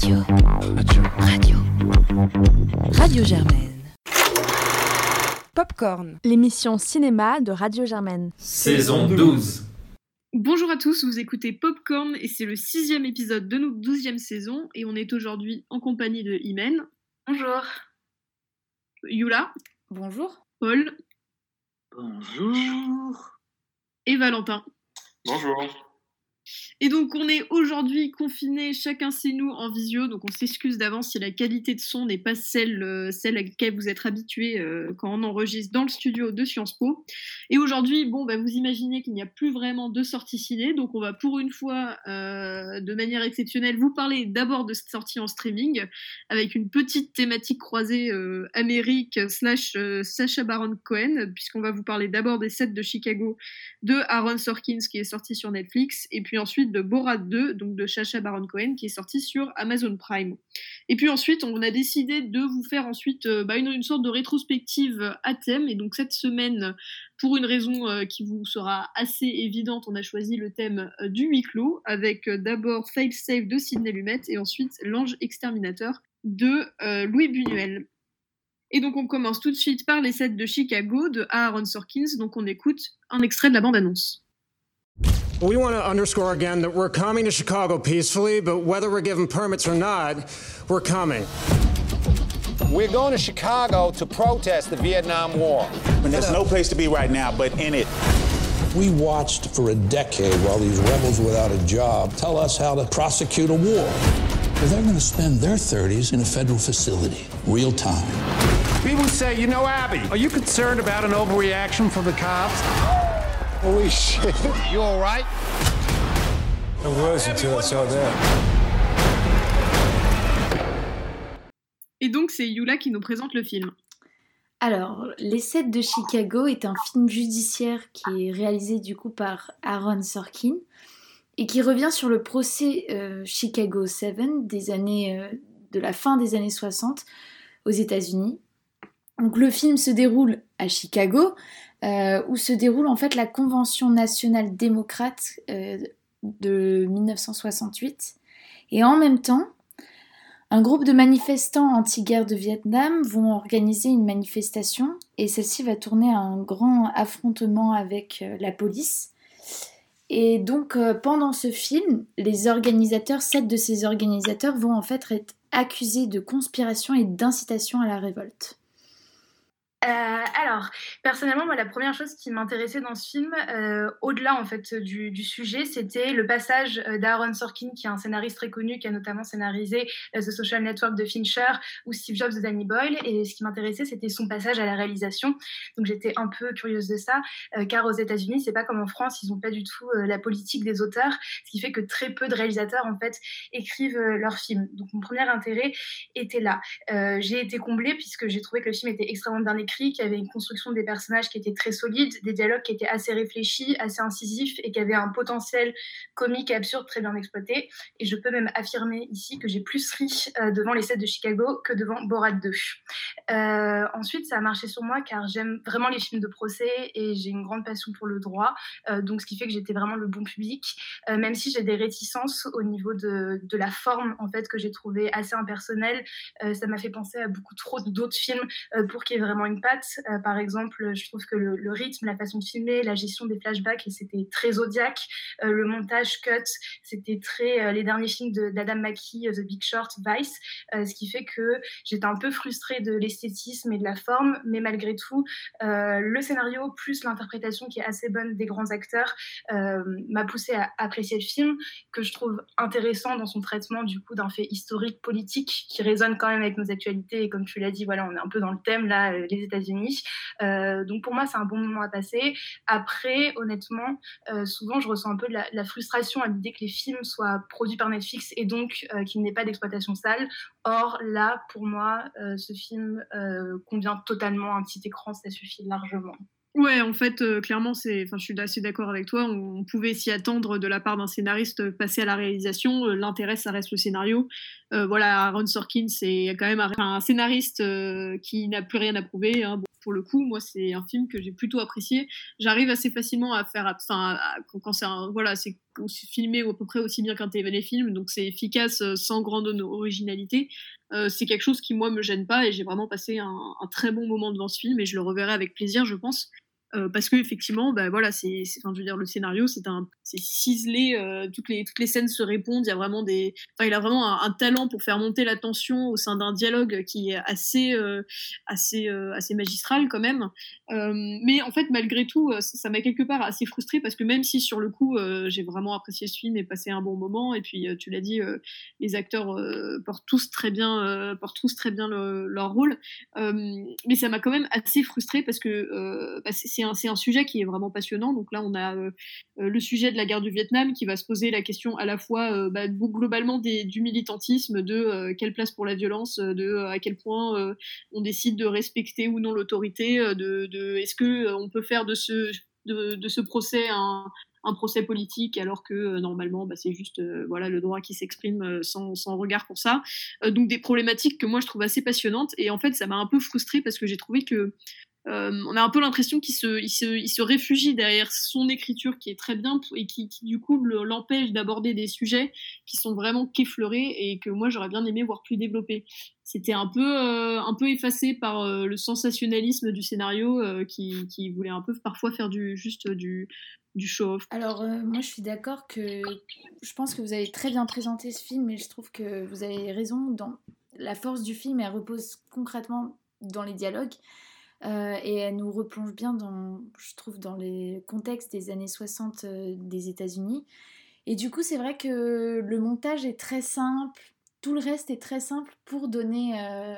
Radio. Radio. Radio. Radio Germaine. Popcorn, l'émission cinéma de Radio Germaine. Saison 12. Bonjour à tous, vous écoutez Popcorn et c'est le sixième épisode de notre douzième saison et on est aujourd'hui en compagnie de Imen. Bonjour. Yula. Bonjour. Paul. Bonjour. Et Valentin. Bonjour. Et donc on est aujourd'hui confinés chacun chez nous en visio, donc on s'excuse d'avance si la qualité de son n'est pas celle, euh, celle à laquelle vous êtes habitués euh, quand on enregistre dans le studio de Sciences Po. Et aujourd'hui, bon, bah, vous imaginez qu'il n'y a plus vraiment de sortie ciné, donc on va pour une fois, euh, de manière exceptionnelle, vous parler d'abord de cette sortie en streaming, avec une petite thématique croisée Amérique slash Sacha Baron Cohen, puisqu'on va vous parler d'abord des sets de Chicago de Aaron Sorkins qui est sorti sur Netflix, et puis ensuite de Borat 2, donc de Chacha Baron Cohen, qui est sorti sur Amazon Prime. Et puis ensuite, on a décidé de vous faire ensuite euh, bah, une, sorte de rétrospective à thème. Et donc cette semaine, pour une raison euh, qui vous sera assez évidente, on a choisi le thème euh, du huis clos, avec d'abord Fail Safe de Sidney Lumet et ensuite L'ange exterminateur de Louis Buñuel. Et donc on commence tout de suite par les sets de Chicago de Aaron Sorkins. Donc on écoute un extrait de la bande-annonce. We want to underscore again that we're coming to Chicago peacefully, but whether we're given permits or not, we're coming. We're going to Chicago to protest the Vietnam War. And there's no place to be right now but in it. We watched for a decade while these rebels without a job tell us how to prosecute a war. Well, they're going to spend their 30s in a federal facility, real time. People say, you know, Abby, are you concerned about an overreaction from the cops? Holy shit. You all right? I was until I saw that. Et donc, c'est Yula qui nous présente le film. Alors, Les 7 de Chicago est un film judiciaire qui est réalisé du coup par Aaron Sorkin et qui revient sur le procès euh, Chicago 7 des années, euh, de la fin des années 60 aux États-Unis. Donc, le film se déroule à Chicago, euh, où se déroule en fait la Convention nationale démocrate euh, de 1968. Et en même temps, un groupe de manifestants anti-guerre de Vietnam vont organiser une manifestation et celle-ci va tourner à un grand affrontement avec euh, la police. Et donc pendant ce film, les organisateurs, sept de ces organisateurs vont en fait être accusés de conspiration et d'incitation à la révolte. Euh, alors, personnellement, moi, la première chose qui m'intéressait dans ce film, euh, au-delà en fait du, sujet, c'était le passage euh, d'Aaron Sorkin, qui est un scénariste très connu, qui a notamment scénarisé The Social Network de Fincher ou Steve Jobs de Danny Boyle. Et ce qui m'intéressait, c'était son passage à la réalisation. Donc, j'étais un peu curieuse de ça, car aux États-Unis, c'est pas comme en France, ils n'ont pas du tout la politique des auteurs, ce qui fait que très peu de réalisateurs en fait écrivent leurs films. Donc, mon premier intérêt était là. j'ai été comblée puisque j'ai trouvé que le film était extrêmement bien écrit, qu'il y avait une construction des personnages qui était très solide, des dialogues qui étaient assez réfléchis, assez incisifs et qui avaient un potentiel comique et absurde très bien exploité. Et je peux même affirmer ici que j'ai plus ri euh, devant les sets de Chicago que devant Borat 2. Euh, ensuite, ça a marché sur moi car j'aime vraiment les films de procès et j'ai une grande passion pour le droit. Euh, donc, ce qui fait que j'étais vraiment le bon public, même si j'ai des réticences au niveau de, de, la forme en fait que j'ai trouvé assez impersonnelle. ça m'a fait penser à beaucoup trop d'autres films pour qu'il y ait vraiment une Euh, par exemple, je trouve que le, rythme, la façon de filmer, la gestion des flashbacks, c'était très zodiaque. Euh, le montage cut, c'était très euh, les derniers films d'Adam McKee, The Big Short, Vice, ce qui fait que j'étais un peu frustrée de l'esthétisme et de la forme, mais malgré tout, le scénario plus l'interprétation qui est assez bonne des grands acteurs m'a poussé à apprécier le film, que je trouve intéressant dans son traitement du coup d'un fait historique politique qui résonne quand même avec nos actualités. Et comme tu l'as dit, voilà, on est un peu dans le thème là, les Euh, donc pour moi, c'est un bon moment à passer. Après, honnêtement, euh, souvent, je ressens un peu la, frustration à l'idée que les films soient produits par Netflix et donc euh, qu'il n'y ait pas d'exploitation sale. Or, là, pour moi, ce film convient totalement à un petit écran, ça suffit largement. Ouais, en fait, clairement, c'est, enfin, je suis assez d'accord avec toi. On, pouvait s'y attendre de la part d'un scénariste passer à la réalisation. L'intérêt, ça reste le scénario. voilà, Aaron Sorkin, c'est quand même un, scénariste qui n'a plus rien à prouver. Hein pour le coup, moi, c'est un film que j'ai plutôt apprécié. J'arrive assez facilement à faire, enfin, quand c'est voilà, c'est filmé à peu près aussi bien qu'un téléfilm, donc c'est efficace sans grande originalité. c'est quelque chose qui moi me gêne pas et j'ai vraiment passé un, un, très bon moment devant ce film et je le reverrai avec plaisir, je pense. Euh, parce que effectivement, bah, voilà, c'est, enfin, je veux dire, le scénario, c'est ciselé, euh, toutes les toutes les scènes se répondent. Il y a vraiment des, enfin, il a vraiment un, talent pour faire monter la tension au sein d'un dialogue qui est assez euh, assez assez magistral quand même. mais en fait, malgré tout, ça m'a quelque part assez frustré parce que même si sur le coup, j'ai vraiment apprécié ce film et passé un bon moment, et puis tu l'as dit, les acteurs portent tous très bien portent tous très bien leur rôle, mais ça m'a quand même assez frustré parce que bah, c'est c'est un, sujet qui est vraiment passionnant. Donc là, on a euh, euh, le sujet de la guerre du Vietnam qui va se poser la question à la fois euh, bah, globalement du militantisme, de quelle place pour la violence, de à quel point on décide de respecter ou non l'autorité, de, est-ce que on peut faire de ce procès un, procès politique alors que normalement bah, c'est juste le droit qui s'exprime sans, sans, regard pour ça donc des problématiques que moi je trouve assez passionnantes et en fait ça m'a un peu frustrée parce que j'ai trouvé que euh, on a un peu l'impression qu'il se, réfugie derrière son écriture qui est très bien et qui, du coup l'empêche d'aborder des sujets qui sont vraiment qu'effleurés et que moi j'aurais bien aimé voir plus développés. C'était un peu, euh, effacé par euh, le sensationnalisme du scénario qui, voulait un peu parfois faire du, juste du, du show-off. Alors moi je suis d'accord que je pense que vous avez très bien présenté ce film et je trouve que vous avez raison la force du film elle repose concrètement dans les dialogues. Euh, et elle nous replonge bien dans, je trouve, dans les contextes des années 60 euh, des États-Unis. Et du coup, c'est vrai que le montage est très simple, tout le reste est très simple pour donner euh,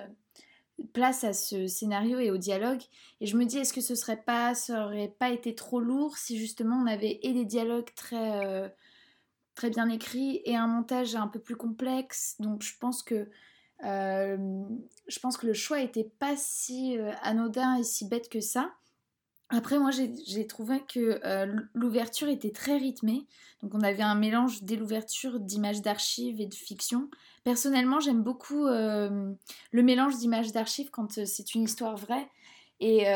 place à ce scénario et au dialogue. Et je me dis, est-ce que ce serait pas, ça aurait pas été trop lourd si justement on avait et des dialogues très, très bien écrits et un montage un peu plus complexe? Donc je pense que je pense que le choix était pas si euh, anodin et si bête que ça. Après, moi, j'ai trouvé que euh, l'ouverture était très rythmée. Donc, on avait un mélange dès l'ouverture d'images d'archives et de fiction. Personnellement, j'aime beaucoup le mélange d'images d'archives quand c'est une histoire vraie. Et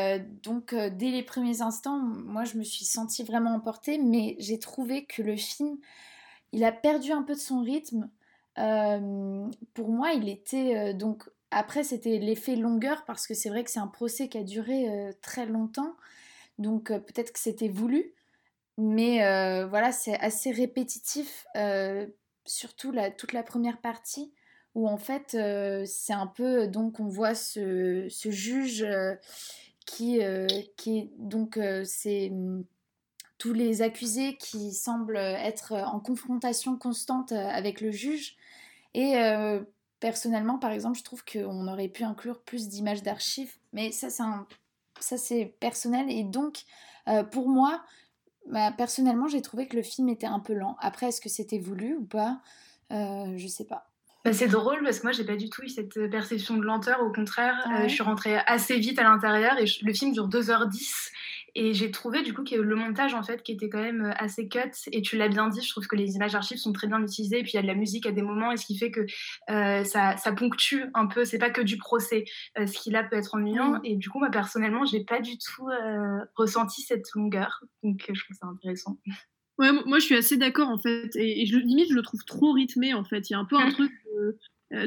donc, dès les premiers instants, moi, je me suis sentie vraiment emportée. Mais j'ai trouvé que le film, il a perdu un peu de son rythme. Euh, pour moi, il était euh, donc après c'était l'effet longueur parce que c'est vrai que c'est un procès qui a duré euh, très longtemps, donc peut-être que c'était voulu, mais voilà c'est assez répétitif, surtout la, toute la première partie où en fait c'est un peu donc on voit ce, ce juge qui, qui est donc c'est tous les accusés qui semblent être en confrontation constante avec le juge. Et euh, personnellement, par exemple, je trouve qu'on aurait pu inclure plus d'images d'archives, mais ça, c'est ça c'est personnel. Et donc, euh, pour moi, bah, personnellement, j'ai trouvé que le film était un peu lent. Après, est-ce que c'était voulu ou pas? Euh, Je sais pas. Bah, c'est drôle parce que moi j'ai pas du tout eu cette perception de lenteur, au contraire, je suis rentrée assez vite à l'intérieur et le film dure 2h10 et j'ai trouvé du coup que le montage en fait qui était quand même euh, assez cut et tu l'as bien dit, je trouve que les images archives sont très bien utilisées et puis il y a de la musique à des moments et ce qui fait que euh, ça, ça, ponctue un peu, c'est pas que du procès, euh, ce qui là peut être ennuyant. Et du coup moi personnellement j'ai pas du tout ressenti cette longueur. Donc je trouve ça intéressant. Ouais, moi je suis assez d'accord en fait et, je, limite je le trouve trop rythmé en fait, il y a un peu un mmh. truc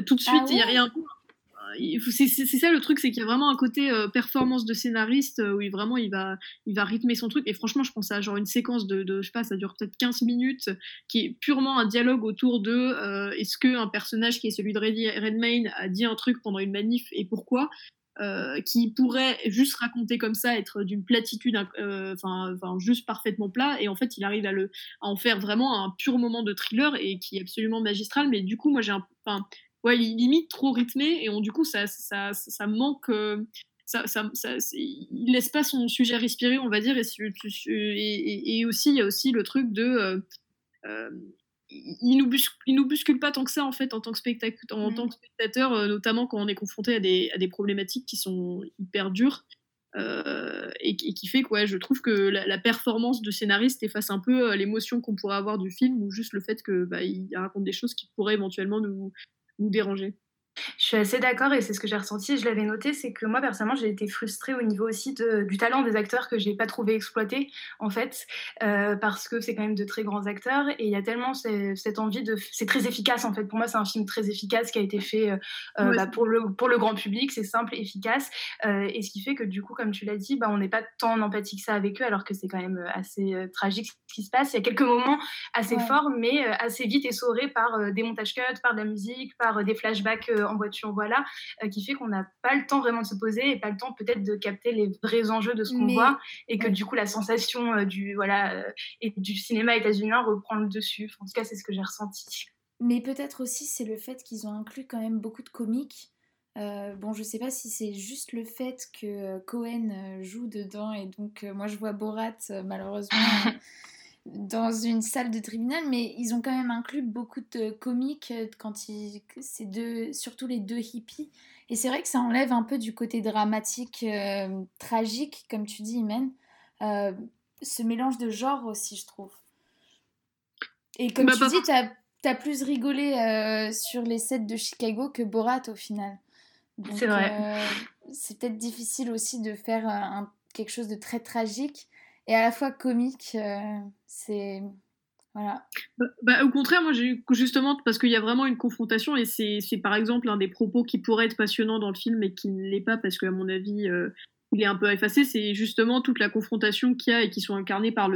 tout de suite, ah il y a un peu c'est ça le truc, c'est qu'il y a vraiment un côté euh, performance de scénariste euh, où il, vraiment il va, il va rythmer son truc. Et franchement, je pense à genre une séquence de, je sais pas, ça dure peut-être 15 minutes, qui est purement un dialogue autour de euh, est-ce qu'un personnage qui est celui de Redmayne a dit un truc pendant une manif et pourquoi? Qui pourrait juste raconter comme ça, être d'une platitude, enfin, juste parfaitement plat, et en fait, il arrive à, en faire vraiment un pur moment de thriller et qui est absolument magistral. Mais du coup, moi, j'ai un, ouais, il limite trop rythmé et du coup, ça, ça, ça, manque. Euh, ça, ça, il laisse pas son sujet respirer, on va dire. Et, aussi, il y a aussi le truc de. Euh, euh, il nous, il nous bouscule pas tant que ça en fait en tant que, spectateur, en tant que spectateur, notamment quand on est confronté à des, à des problématiques qui sont hyper dures. et, qui fait que ouais, je trouve que la, performance de scénariste efface un peu l'émotion qu'on pourrait avoir du film ou juste le fait que bah, il raconte des choses qui pourraient éventuellement nous, nous déranger. Je suis assez d'accord et c'est ce que j'ai ressenti, je l'avais noté, c'est que moi personnellement j'ai été frustrée au niveau aussi de, du talent des acteurs que j'ai pas trouvé exploité en fait, euh, parce que c'est quand même de très grands acteurs et il y a tellement cette envie de... C'est très efficace en fait, pour moi c'est un film très efficace qui a été fait euh, bah, pour, le, pour le grand public, c'est simple, efficace euh, et ce qui fait que du coup comme tu l'as dit, bah, on n'est pas tant en empathie que ça avec eux alors que c'est quand même assez tragique ce qui se passe, il y a quelques moments assez forts mais assez vite essorés par des montages cuts, par de la musique, par des flashbacks en voiture, voilà, euh, qui fait qu'on n'a pas le temps vraiment de se poser et pas le temps peut-être de capter les vrais enjeux de ce qu'on voit et que du coup la sensation euh, du voilà euh, et du cinéma états-unien reprend le dessus. En tout cas, c'est ce que j'ai ressenti. Mais peut-être aussi c'est le fait qu'ils ont inclus quand même beaucoup de comiques. bon, je sais pas si c'est juste le fait que Cohen joue dedans et donc moi je vois Borat malheureusement dans une salle de tribunal, mais ils ont quand même inclus beaucoup de comiques euh, quand ils, deux, surtout les deux hippies. Et c'est vrai que ça enlève un peu du côté dramatique, euh, tragique, comme tu dis, Imen. Euh, ce mélange de genres aussi, je trouve. Et comme bah, tu dis, tu as, plus rigolé sur les sets de Chicago que Borat au final. C'est vrai. c'est peut-être difficile aussi de faire un, quelque chose de très tragique et à la fois comique. Euh, c'est. Voilà. Bah, bah, au contraire, moi, j'ai justement, parce qu'il y a vraiment une confrontation, et c'est par exemple un des propos qui pourrait être passionnant dans le film, mais qui ne l'est pas, parce qu'à mon avis, euh, il est un peu effacé, c'est justement toute la confrontation qu'il y a et qui sont incarnées par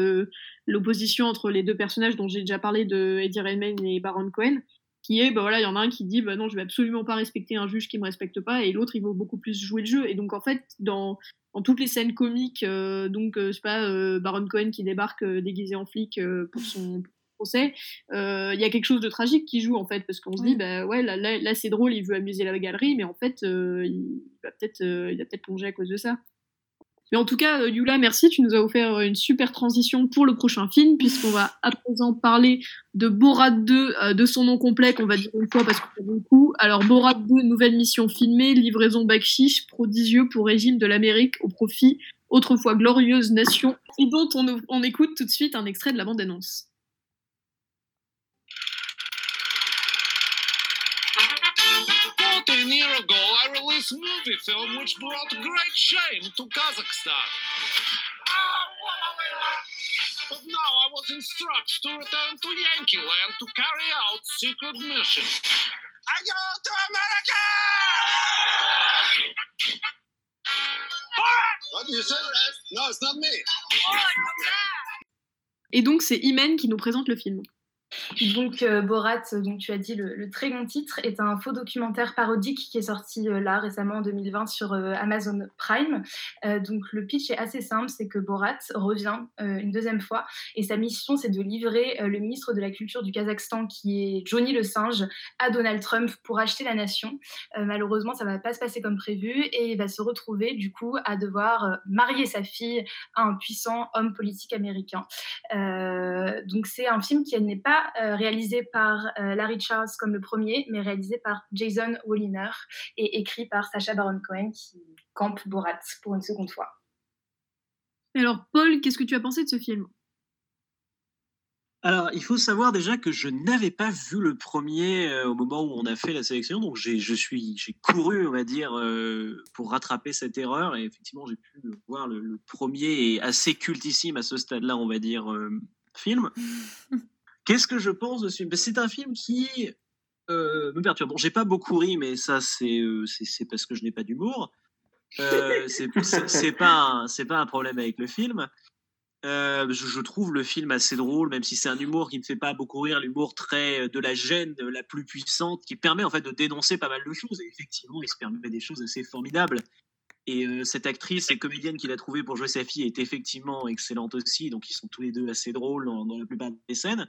l'opposition entre les deux personnages dont j'ai déjà parlé de Eddie Redmayne et Baron Cohen, qui est, bah voilà, il y en a un qui dit, bah non, je vais absolument pas respecter un juge qui me respecte pas, et l'autre, il va beaucoup plus jouer le jeu. Et donc, en fait, dans, dans toutes les scènes comiques, euh, donc, euh, je sais pas, euh, Baron Cohen qui débarque déguisé en flic pour son procès, il y a quelque chose de tragique qui joue, en fait, parce qu'on se dit, bah ouais, là, là, là c'est drôle, il veut amuser la galerie, mais en fait, il va peut-être il va peut-être plonger à cause de ça. Mais en tout cas, euh, Yula, merci, tu nous as offert une super transition pour le prochain film, puisqu'on va à présent parler de Borat 2, euh, de son nom complet, qu'on va dire une fois parce qu'on fait beaucoup. Alors, Borat 2, nouvelle mission filmée, livraison bakchiche, prodigieux pour régime de l'Amérique au profit, autrefois glorieuse nation, et dont on, on écoute tout de suite un extrait de la bande-annonce. Movie film which brought great shame to Kazakhstan. But now I was instructed to return to Yankee Land to carry out secret mission. I go to America! What you say? No, it's not me. Et donc c'est Imen qui nous présente le film. Donc euh, Borat, donc tu as dit le, très bon titre, est un faux documentaire parodique qui est sorti euh, là récemment en 2020 sur euh, Amazon Prime. donc le pitch est assez simple, c'est que Borat revient une deuxième fois et sa mission c'est de livrer le ministre de la culture du Kazakhstan qui est Johnny le singe à Donald Trump pour acheter la nation. malheureusement ça va pas se passer comme prévu et il va se retrouver du coup à devoir marier sa fille à un puissant homme politique américain. donc c'est un film qui n'est pas euh, réalisé par euh, Larry Charles comme le premier, mais réalisé par Jason Walliner et écrit par Sacha Baron Cohen qui campe Borat pour une seconde fois. Alors Paul, qu'est-ce que tu as pensé de ce film? Alors, il faut savoir déjà que je n'avais pas vu le premier euh, au moment où on a fait la sélection, donc j'ai, je suis, j'ai couru, on va dire, pour rattraper cette erreur. Et effectivement, j'ai pu voir le, premier et assez cultissime à ce stade-là, on va dire, film. Qu'est-ce que je pense de ce film? Ben, C'est un film qui euh, me perturbe. Bon, j'ai pas beaucoup ri, mais ça, c'est euh, parce que je n'ai pas d'humour. Euh, c'est pas c'est pas un problème avec le film. Euh, je, trouve le film assez drôle, même si c'est un humour qui ne fait pas beaucoup rire, l'humour très de la gêne la plus puissante, qui permet en fait de dénoncer pas mal de choses. Et effectivement, il se permet des choses assez formidables. Et cette actrice et comédienne qu'il a trouvée pour jouer sa fille est effectivement excellente aussi. Donc ils sont tous les deux assez drôles dans, dans la plupart des scènes.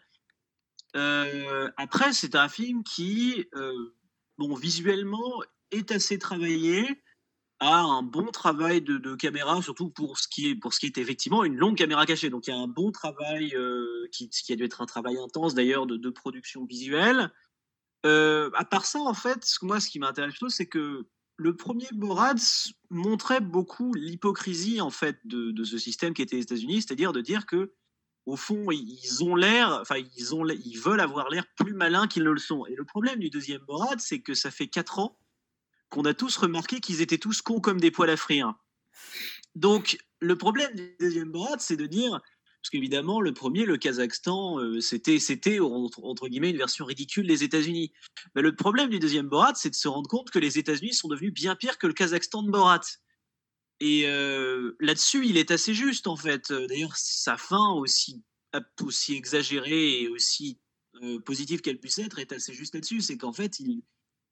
Euh, après, c'est un film qui, euh, bon, visuellement, est assez travaillé, a un bon travail de, caméra, surtout pour ce, qui est, pour ce qui est effectivement une longue caméra cachée. Donc il y a un bon travail, euh, qui, a dû être un travail intense d'ailleurs de, production visuelle. à part ça, en fait, moi, ce qui m'intéresse plutôt, c'est que le premier Borat montrait beaucoup l'hypocrisie en fait de, de, ce système qui était les États-Unis, c'est-à-dire de dire que au fond, ils ont l'air, enfin, ils, ont, ils veulent avoir l'air plus malins qu'ils ne le sont. Et le problème du deuxième Borat, c'est que ça fait quatre ans qu'on a tous remarqué qu'ils étaient tous cons comme des poils à frire. Donc, le problème du deuxième Borat, c'est de dire, parce qu'évidemment, le premier, le Kazakhstan, euh, c'était, c'était entre, guillemets une version ridicule des États-Unis. Mais le problème du deuxième Borat, c'est de se rendre compte que les États-Unis sont devenus bien pires que le Kazakhstan de Borat. Et là-dessus, il est assez juste, en fait. D'ailleurs, sa fin, aussi, aussi exagérée et aussi positive qu'elle puisse être, est assez juste là-dessus. C'est qu'en fait,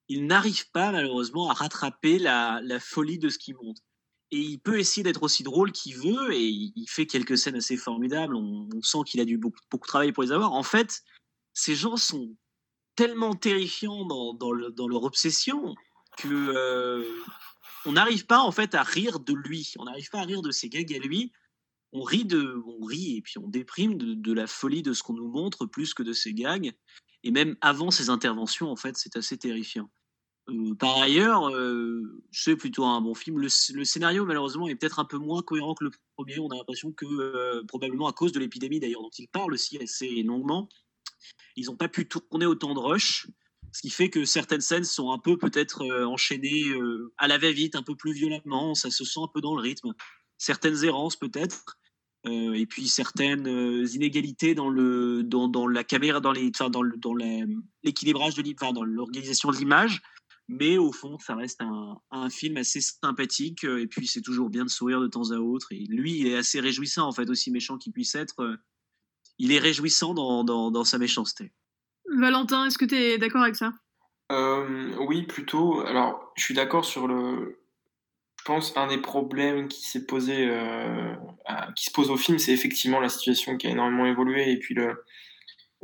il, n'arrive pas, malheureusement, à rattraper la, folie de ce qui monte et il peut essayer d'être aussi drôle qu'il veut, et il fait quelques scènes assez formidables, on, sent qu'il a dû beaucoup, beaucoup travailler pour les avoir. En fait, ces gens sont tellement terrifiants dans, leur obsession que on n'arrive pas en fait à rire de lui, on n'arrive pas à rire de ses gags à lui. On rit de, on rit et puis on déprime de, la folie de ce qu'on nous montre plus que de ses gags. Et même avant ses interventions, en fait, c'est assez terrifiant. Euh, par ailleurs, euh, c'est plutôt un bon film. Le, scénario, malheureusement, est peut-être un peu moins cohérent que le premier. On a l'impression que, euh, probablement à cause de l'épidémie d'ailleurs, dont il parle aussi assez longuement, ils n'ont pas pu tourner autant de rush. Ce qui fait que certaines scènes sont un peu peut-être enchaînées à la va-vite, un peu plus violemment. Ça se sent un peu dans le rythme. Certaines errances peut-être. et puis certaines inégalités dans le dans, la caméra dans les enfin, dans l'équilibrage de enfin, dans l'organisation de l'image mais au fond, ça reste un, film assez sympathique. Euh, et puis, c'est toujours bien de sourire de temps à autre. Et lui, il est assez réjouissant, en fait, aussi méchant qu'il puisse être. Euh, il est réjouissant dans, dans, sa méchanceté. Valentin, est-ce que tu es d'accord avec ça? Euh, Oui, plutôt. Alors, je suis d'accord sur le. Je pense un des problèmes qui s'est posé, qui se pose au film, c'est effectivement la situation qui a énormément évolué et puis le,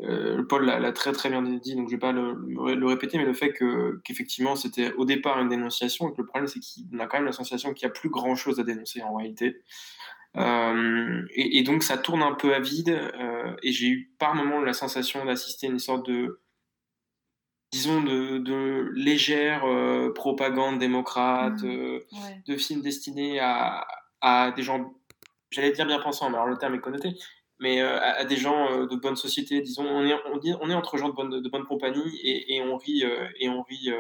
euh, Paul l'a très très bien dit, donc je vais pas le, le répéter, mais le fait qu'effectivement c'était au départ une dénonciation, et que le problème c'est qu'on a quand même la sensation qu'il n'y a plus grand chose à dénoncer en réalité. Euh, et, donc ça tourne un peu à vide, euh, et j'ai eu par moments la sensation d'assister à une sorte de, disons, de, de légère propagande démocrate, mmh. de films destinés à, à des gens, j'allais dire bien pensants, mais alors le terme est connoté, mais euh, à, des gens euh, de bonne société, disons, on est, on, dit, on est entre gens de bonne, de bonne compagnie et, et on rit, euh, et on rit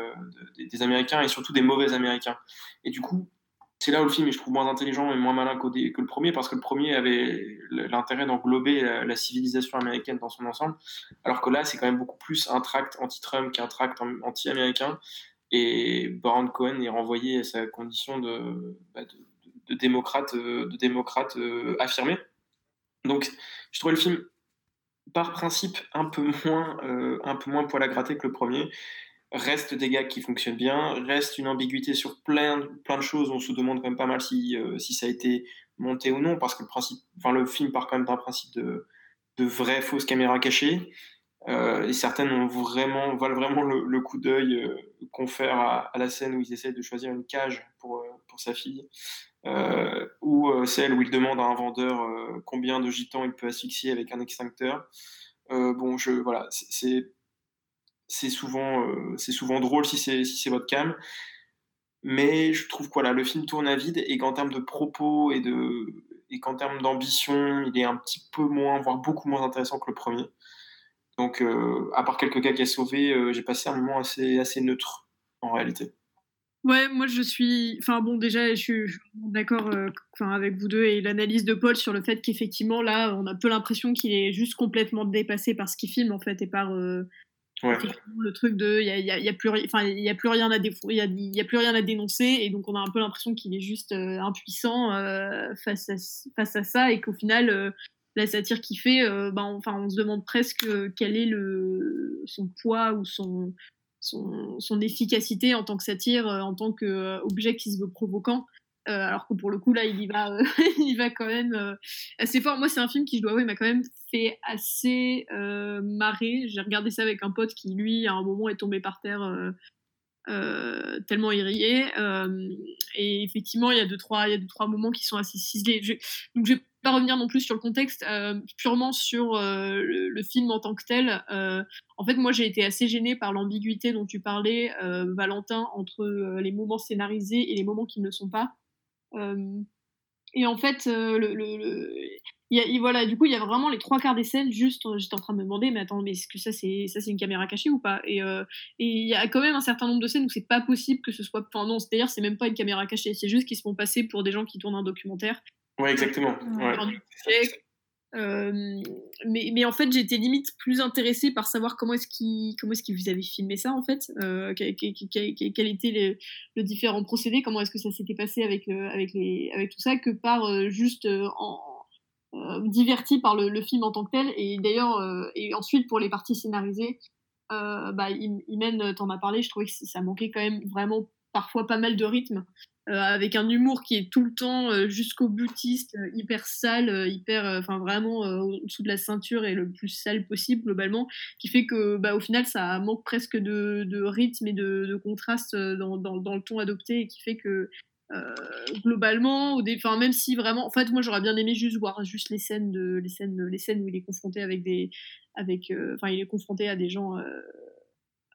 des, Américains et surtout des mauvais Américains. Et du coup, c'est là où le film est, je trouve, moins intelligent et moins malin que le premier, parce que le premier avait l'intérêt d'englober la, civilisation américaine dans son ensemble, alors que là, c'est quand même beaucoup plus un tract anti-Trump qu'un tract anti-américain. Et Baron Cohen est renvoyé à sa condition de, bah, démocrate, de démocrate affirmé. Donc, je trouvais le film, par principe, un peu moins, euh, un peu moins poil à gratter que le premier. Reste des gags qui fonctionnent bien, reste une ambiguïté sur plein, de choses. On se demande quand même pas mal si, euh, si ça a été monté ou non, parce que le, principe, enfin, le film part quand même d'un principe de, de vraie fausse caméra cachée. Euh, et certaines ont vraiment, valent vraiment le, coup d'œil qu'on fait à, à, la scène où ils essaient de choisir une cage pour, pour sa fille. Euh, ou euh, celle où il demande à un vendeur euh, combien de gitans il peut asphyxier avec un extincteur. bon, je, voilà, c'est c'est souvent, c'est souvent drôle si c'est si votre cam. Mais je trouve que le film tourne à vide et qu'en termes de propos et de et qu'en termes d'ambition, il est un petit peu moins, voire beaucoup moins intéressant que le premier. Donc, à part quelques cas qui a sauvé, j'ai passé un moment assez, assez neutre en réalité. Ouais, moi je suis. Enfin bon, déjà, je suis, d'accord euh, avec vous deux et l'analyse de Paul sur le fait qu'effectivement, là, on a peu l'impression qu'il est juste complètement dépassé par ce qu'il filme, en fait, et par euh, le truc de. Il y a, y a, plus, y a plus rien à il y a, y a, plus rien à dénoncer, et donc on a un peu l'impression qu'il est juste euh, impuissant face, à, face à ça, et qu'au final. la satire qu'il fait, ben, enfin, on se demande presque quel est le, son poids ou son, son, efficacité en tant que satire, euh, en tant qu'objet qui se veut provoquant. Euh, alors que pour le coup là il y va euh, il va quand même assez fort moi c'est un film qui je dois avouer m'a quand même fait assez marrer j'ai regardé ça avec un pote qui lui à un moment est tombé par terre tellement riait et effectivement il y a deux trois y trois moments qui sont assez ciselés donc je pas revenir non plus sur le contexte, euh, purement sur euh, le, film en tant que tel. Euh, en fait, moi, j'ai été assez gênée par l'ambiguïté dont tu parlais, Valentin, entre les moments scénarisés et les moments qui ne le sont pas. Et en fait, le, il voilà, du coup, il y a vraiment les trois quarts des scènes, juste, j'étais en train de me demander, mais attends, mais est-ce que ça, c'est, ça, c'est une caméra cachée ou pas? Et, il y a quand même un certain nombre de scènes où c'est pas possible que ce soit. Enfin, non, d'ailleurs, c'est même pas une caméra cachée, c'est juste qu'ils se font passer pour des gens qui tournent un documentaire. Ouais, exactement. Ouais. Euh, mais, en fait, j'étais limite plus intéressée par savoir comment est-ce qu'ils est-ce vous avez filmé ça en fait, euh, quel, était le différent procédé, comment est-ce que ça s'était passé avec euh, avec les avec tout ça, que par euh, juste diverti par le, film en tant que tel. Et d'ailleurs, et ensuite pour les parties scénarisées, bah, Imen t'en a parlé, je trouvais que ça manquait quand même vraiment parfois pas mal de rythme. Euh, avec un humour qui est tout le temps euh, jusqu'au boutiste, euh, hyper sale, hyper, enfin vraiment au-dessous de la ceinture et le plus sale possible globalement, qui fait que bah, au final ça manque presque de, de rythme et de, de contraste dans, dans, le ton adopté et qui fait que globalement, au enfin même si vraiment, en fait, moi j'aurais bien aimé juste voir juste les scènes de les scènes, les scènes où il est confronté avec des, avec, enfin il est confronté à des gens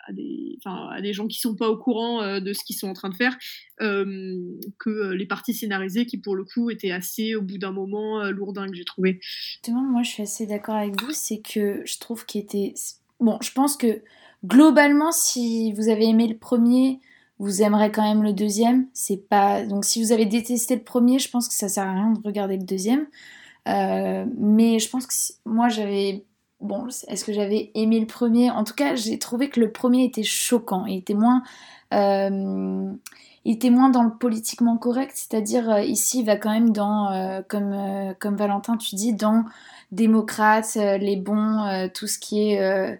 à des, à des gens qui sont pas au courant euh, de ce qu'ils sont en train de faire, euh, que euh, les parties scénarisées qui pour le coup étaient assez au bout d'un moment lourdingues, j'ai trouvé. Justement, moi je suis assez d'accord avec vous, c'est que je trouve qu'il était... Bon, je pense que globalement, si vous avez aimé le premier, vous aimerez quand même le deuxième. C'est pas donc si vous avez détesté le premier, je pense que ça sert à rien de regarder le deuxième. mais je pense que moi j'avais bon, est-ce que j'avais aimé le premier? En tout cas, j'ai trouvé que le premier était choquant. Il était moins, euh, dans le politiquement correct, c'est-à-dire euh, ici, il va quand même dans, euh, comme, comme Valentin, tu dis, dans démocrates, les bons, tout ce qui est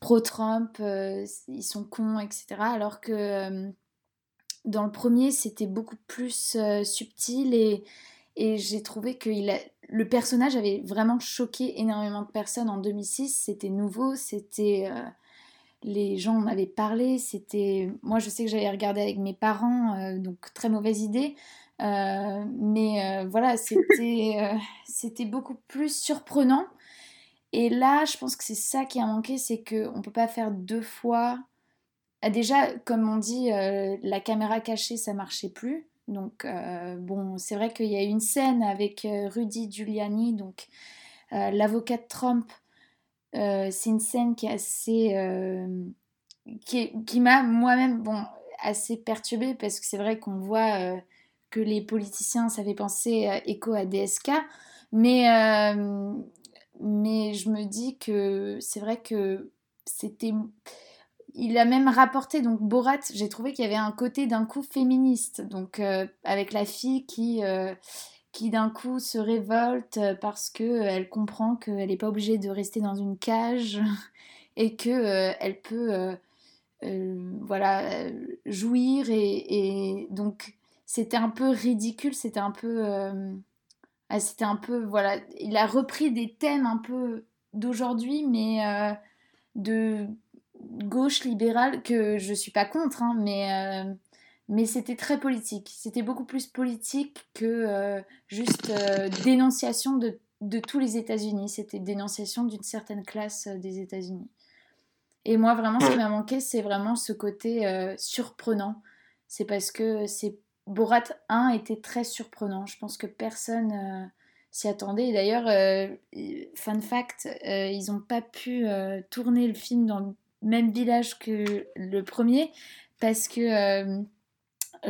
pro-Trump, ils sont cons, etc. Alors que dans le premier, c'était beaucoup plus subtil et, et j'ai trouvé qu'il a le personnage avait vraiment choqué énormément de personnes en 2006. C'était nouveau, c'était. Euh, les gens en avaient parlé, c'était. Moi, je sais que j'avais regardé avec mes parents, euh, donc très mauvaise idée. Euh, mais voilà, c'était, c'était beaucoup plus surprenant. Et là, je pense que c'est ça qui a manqué, c'est qu'on ne peut pas faire deux fois. Ah, déjà, comme on dit, la caméra cachée, ça marchait plus. Donc, euh, bon, c'est vrai qu'il y a une scène avec euh, Rudy Giuliani, donc euh, l'avocat de Trump. c'est une scène qui est assez. qui, qui m'a moi-même, bon, assez perturbée parce que c'est vrai qu'on voit que les politiciens, ça fait penser écho à DSK. Mais, mais je me dis que c'est vrai que c'était il a même rapporté, donc Borat, j'ai trouvé qu'il y avait un côté d'un coup féministe, donc euh, avec la fille qui, euh, qui d'un coup se révolte parce qu'elle elle comprend qu'elle n'est pas obligée de rester dans une cage et qu'elle elle peut voilà, jouir et, donc c'était un peu ridicule, c'était un peu... Ah, c'était un peu... Voilà, il a repris des thèmes un peu d'aujourd'hui, mais de gauche libérale que je suis pas contre, hein, mais, euh, mais c'était très politique. C'était beaucoup plus politique que euh, juste euh, dénonciation de, de, tous les États-Unis. C'était dénonciation d'une certaine classe des États-Unis. Et moi, vraiment, ce qui m'a manqué, c'est vraiment ce côté surprenant. C'est parce que c'est Borat 1 était très surprenant. Je pense que personne s'y attendait. D'ailleurs, fun fact, ils n'ont pas pu tourner le film dans même village que le premier, parce que euh,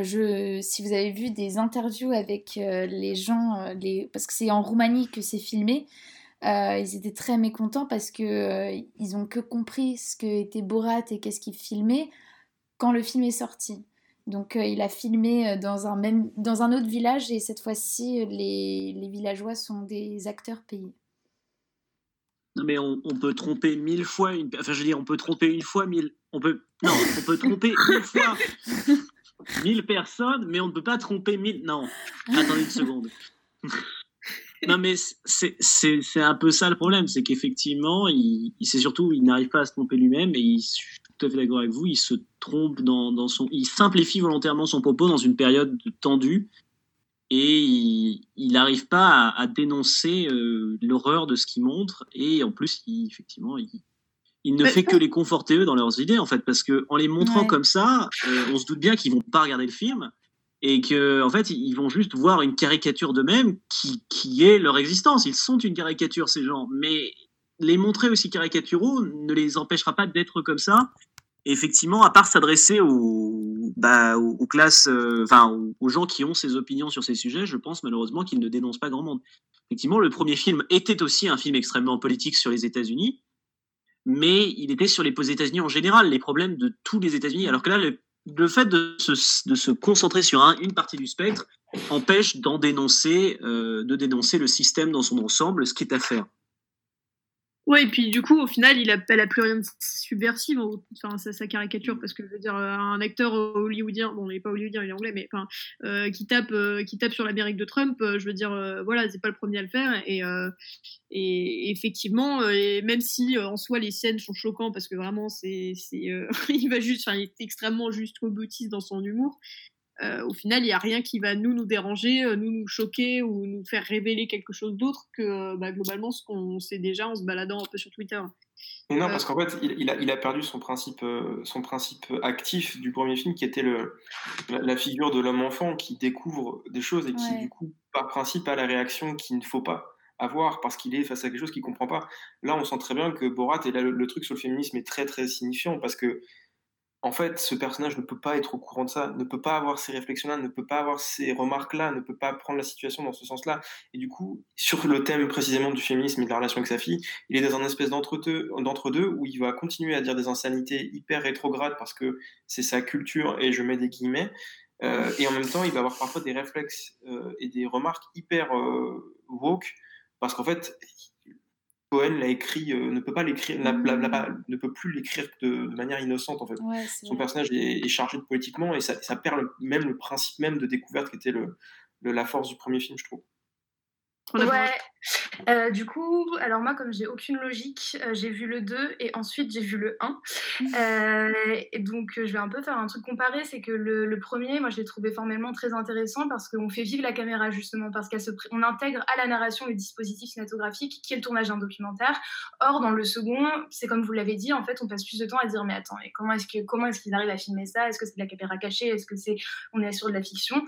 je, si vous avez vu des interviews avec euh, les gens, euh, parce que c'est en Roumanie que c'est filmé, ils étaient très mécontents parce que ils ont que compris ce que était Borat et qu'est-ce qu'il filmait quand le film est sorti. Donc il a filmé dans un, même, dans un autre village et cette fois-ci les, les villageois sont des acteurs payés. Non, mais on, peut tromper mille fois une. Enfin, je veux dire, on peut tromper une fois mille. On peut. Non, on peut tromper une fois mille personnes, mais on ne peut pas tromper mille. Non, attendez une seconde. non, mais c'est un peu ça le problème, c'est qu'effectivement, il, c'est surtout, il n'arrive pas à se tromper lui-même, et il, je suis tout à fait d'accord avec vous, il se trompe dans, dans son. Il simplifie volontairement son propos dans une période tendue et il n'arrive pas à, dénoncer euh, l'horreur de ce qu'il montre. Et en plus il, effectivement il, il ne fait que les conforter eux dans leurs idées en fait. Parce que en les montrant comme ça euh, on se doute bien qu'ils vont pas regarder le film. Et que en fait ils vont juste voir une caricature d'eux-mêmes qui, qui est leur existence. Ils sont une caricature ces gens, mais les montrer aussi caricaturaux ne les empêchera pas d'être comme ça. Et effectivement, à part s'adresser aux, bah, classes, euh, enfin aux, gens qui ont ces opinions sur ces sujets, je pense malheureusement qu'ils ne dénoncent pas grand monde. Effectivement, le premier film était aussi un film extrêmement politique sur les États-Unis, mais il était sur les États-Unis en général, les problèmes de tous les États-Unis. Alors que là, le, fait de se, concentrer sur un, une partie du spectre empêche d'en dénoncer, euh, de dénoncer le système dans son ensemble, ce qui est à faire. Ouais, et puis du coup, au final, il a, elle a plus rien de subversif, enfin, sa, sa, caricature, parce que je veux dire, euh, un acteur hollywoodien, bon, il n'est pas hollywoodien, il est anglais, mais enfin, euh, qui, tape, euh, qui tape sur l'Amérique de Trump, euh, je veux dire, euh, voilà, c'est pas le premier à le faire, et, euh, effectivement, même si en soi les scènes sont choquantes, parce que vraiment, c'est, il va juste, il est extrêmement juste boutiste dans son humour, euh, au final, il n'y a rien qui va nous nous déranger, euh, nous nous choquer ou nous faire révéler quelque chose d'autre que euh, bah, globalement ce qu'on sait déjà en se baladant un peu sur Twitter. Mais non, parce qu'en fait, il, il, a, il, a, perdu son principe, son principe actif du premier film, qui était le, la, la figure de l'homme-enfant qui découvre des choses et qui, ouais. du coup, par principe, a la réaction qu'il ne faut pas avoir parce qu'il est face à quelque chose qu'il ne comprend pas. Là, on sent très bien que Borat, et là, le, le, truc sur le féminisme est très, très signifiant parce que en fait, ce personnage ne peut pas être au courant de ça, ne peut pas avoir ces réflexions-là, ne peut pas avoir ces remarques-là, ne peut pas prendre la situation dans ce sens-là. Et du coup, sur le thème précisément du féminisme et de la relation avec sa fille, il est dans un espèce d'entre-deux où il va continuer à dire des insanités hyper rétrogrades parce que c'est sa culture et je mets des guillemets. Euh, et en même temps, il va avoir parfois des réflexes euh, et des remarques hyper euh, woke parce qu'en fait, Cohen l'a écrit, euh, ne peut pas l'écrire, mmh. ne peut plus l'écrire de, de, manière innocente en fait. Ouais, Son personnage est, est, chargé politiquement et ça, ça perd le, même le principe même de découverte qui était le, le, la force du premier film, je trouve. Ouais. Euh, du coup, alors moi, comme j'ai aucune logique, euh, j'ai vu le 2 et ensuite j'ai vu le 1. Euh, et donc, je vais un peu faire un truc comparé. C'est que le, le, premier, moi, je l'ai trouvé formellement très intéressant parce qu'on fait vivre la caméra, justement, parce qu'on intègre à la narration le dispositif cinématographique qui est le tournage d'un documentaire. Or, dans le second, c'est comme vous l'avez dit, en fait, on passe plus de temps à dire Mais attends, et comment est-ce qu'ils est qu arrivent à filmer ça? Est-ce que c'est de la caméra cachée? Est-ce que c'est on est sur de la fiction?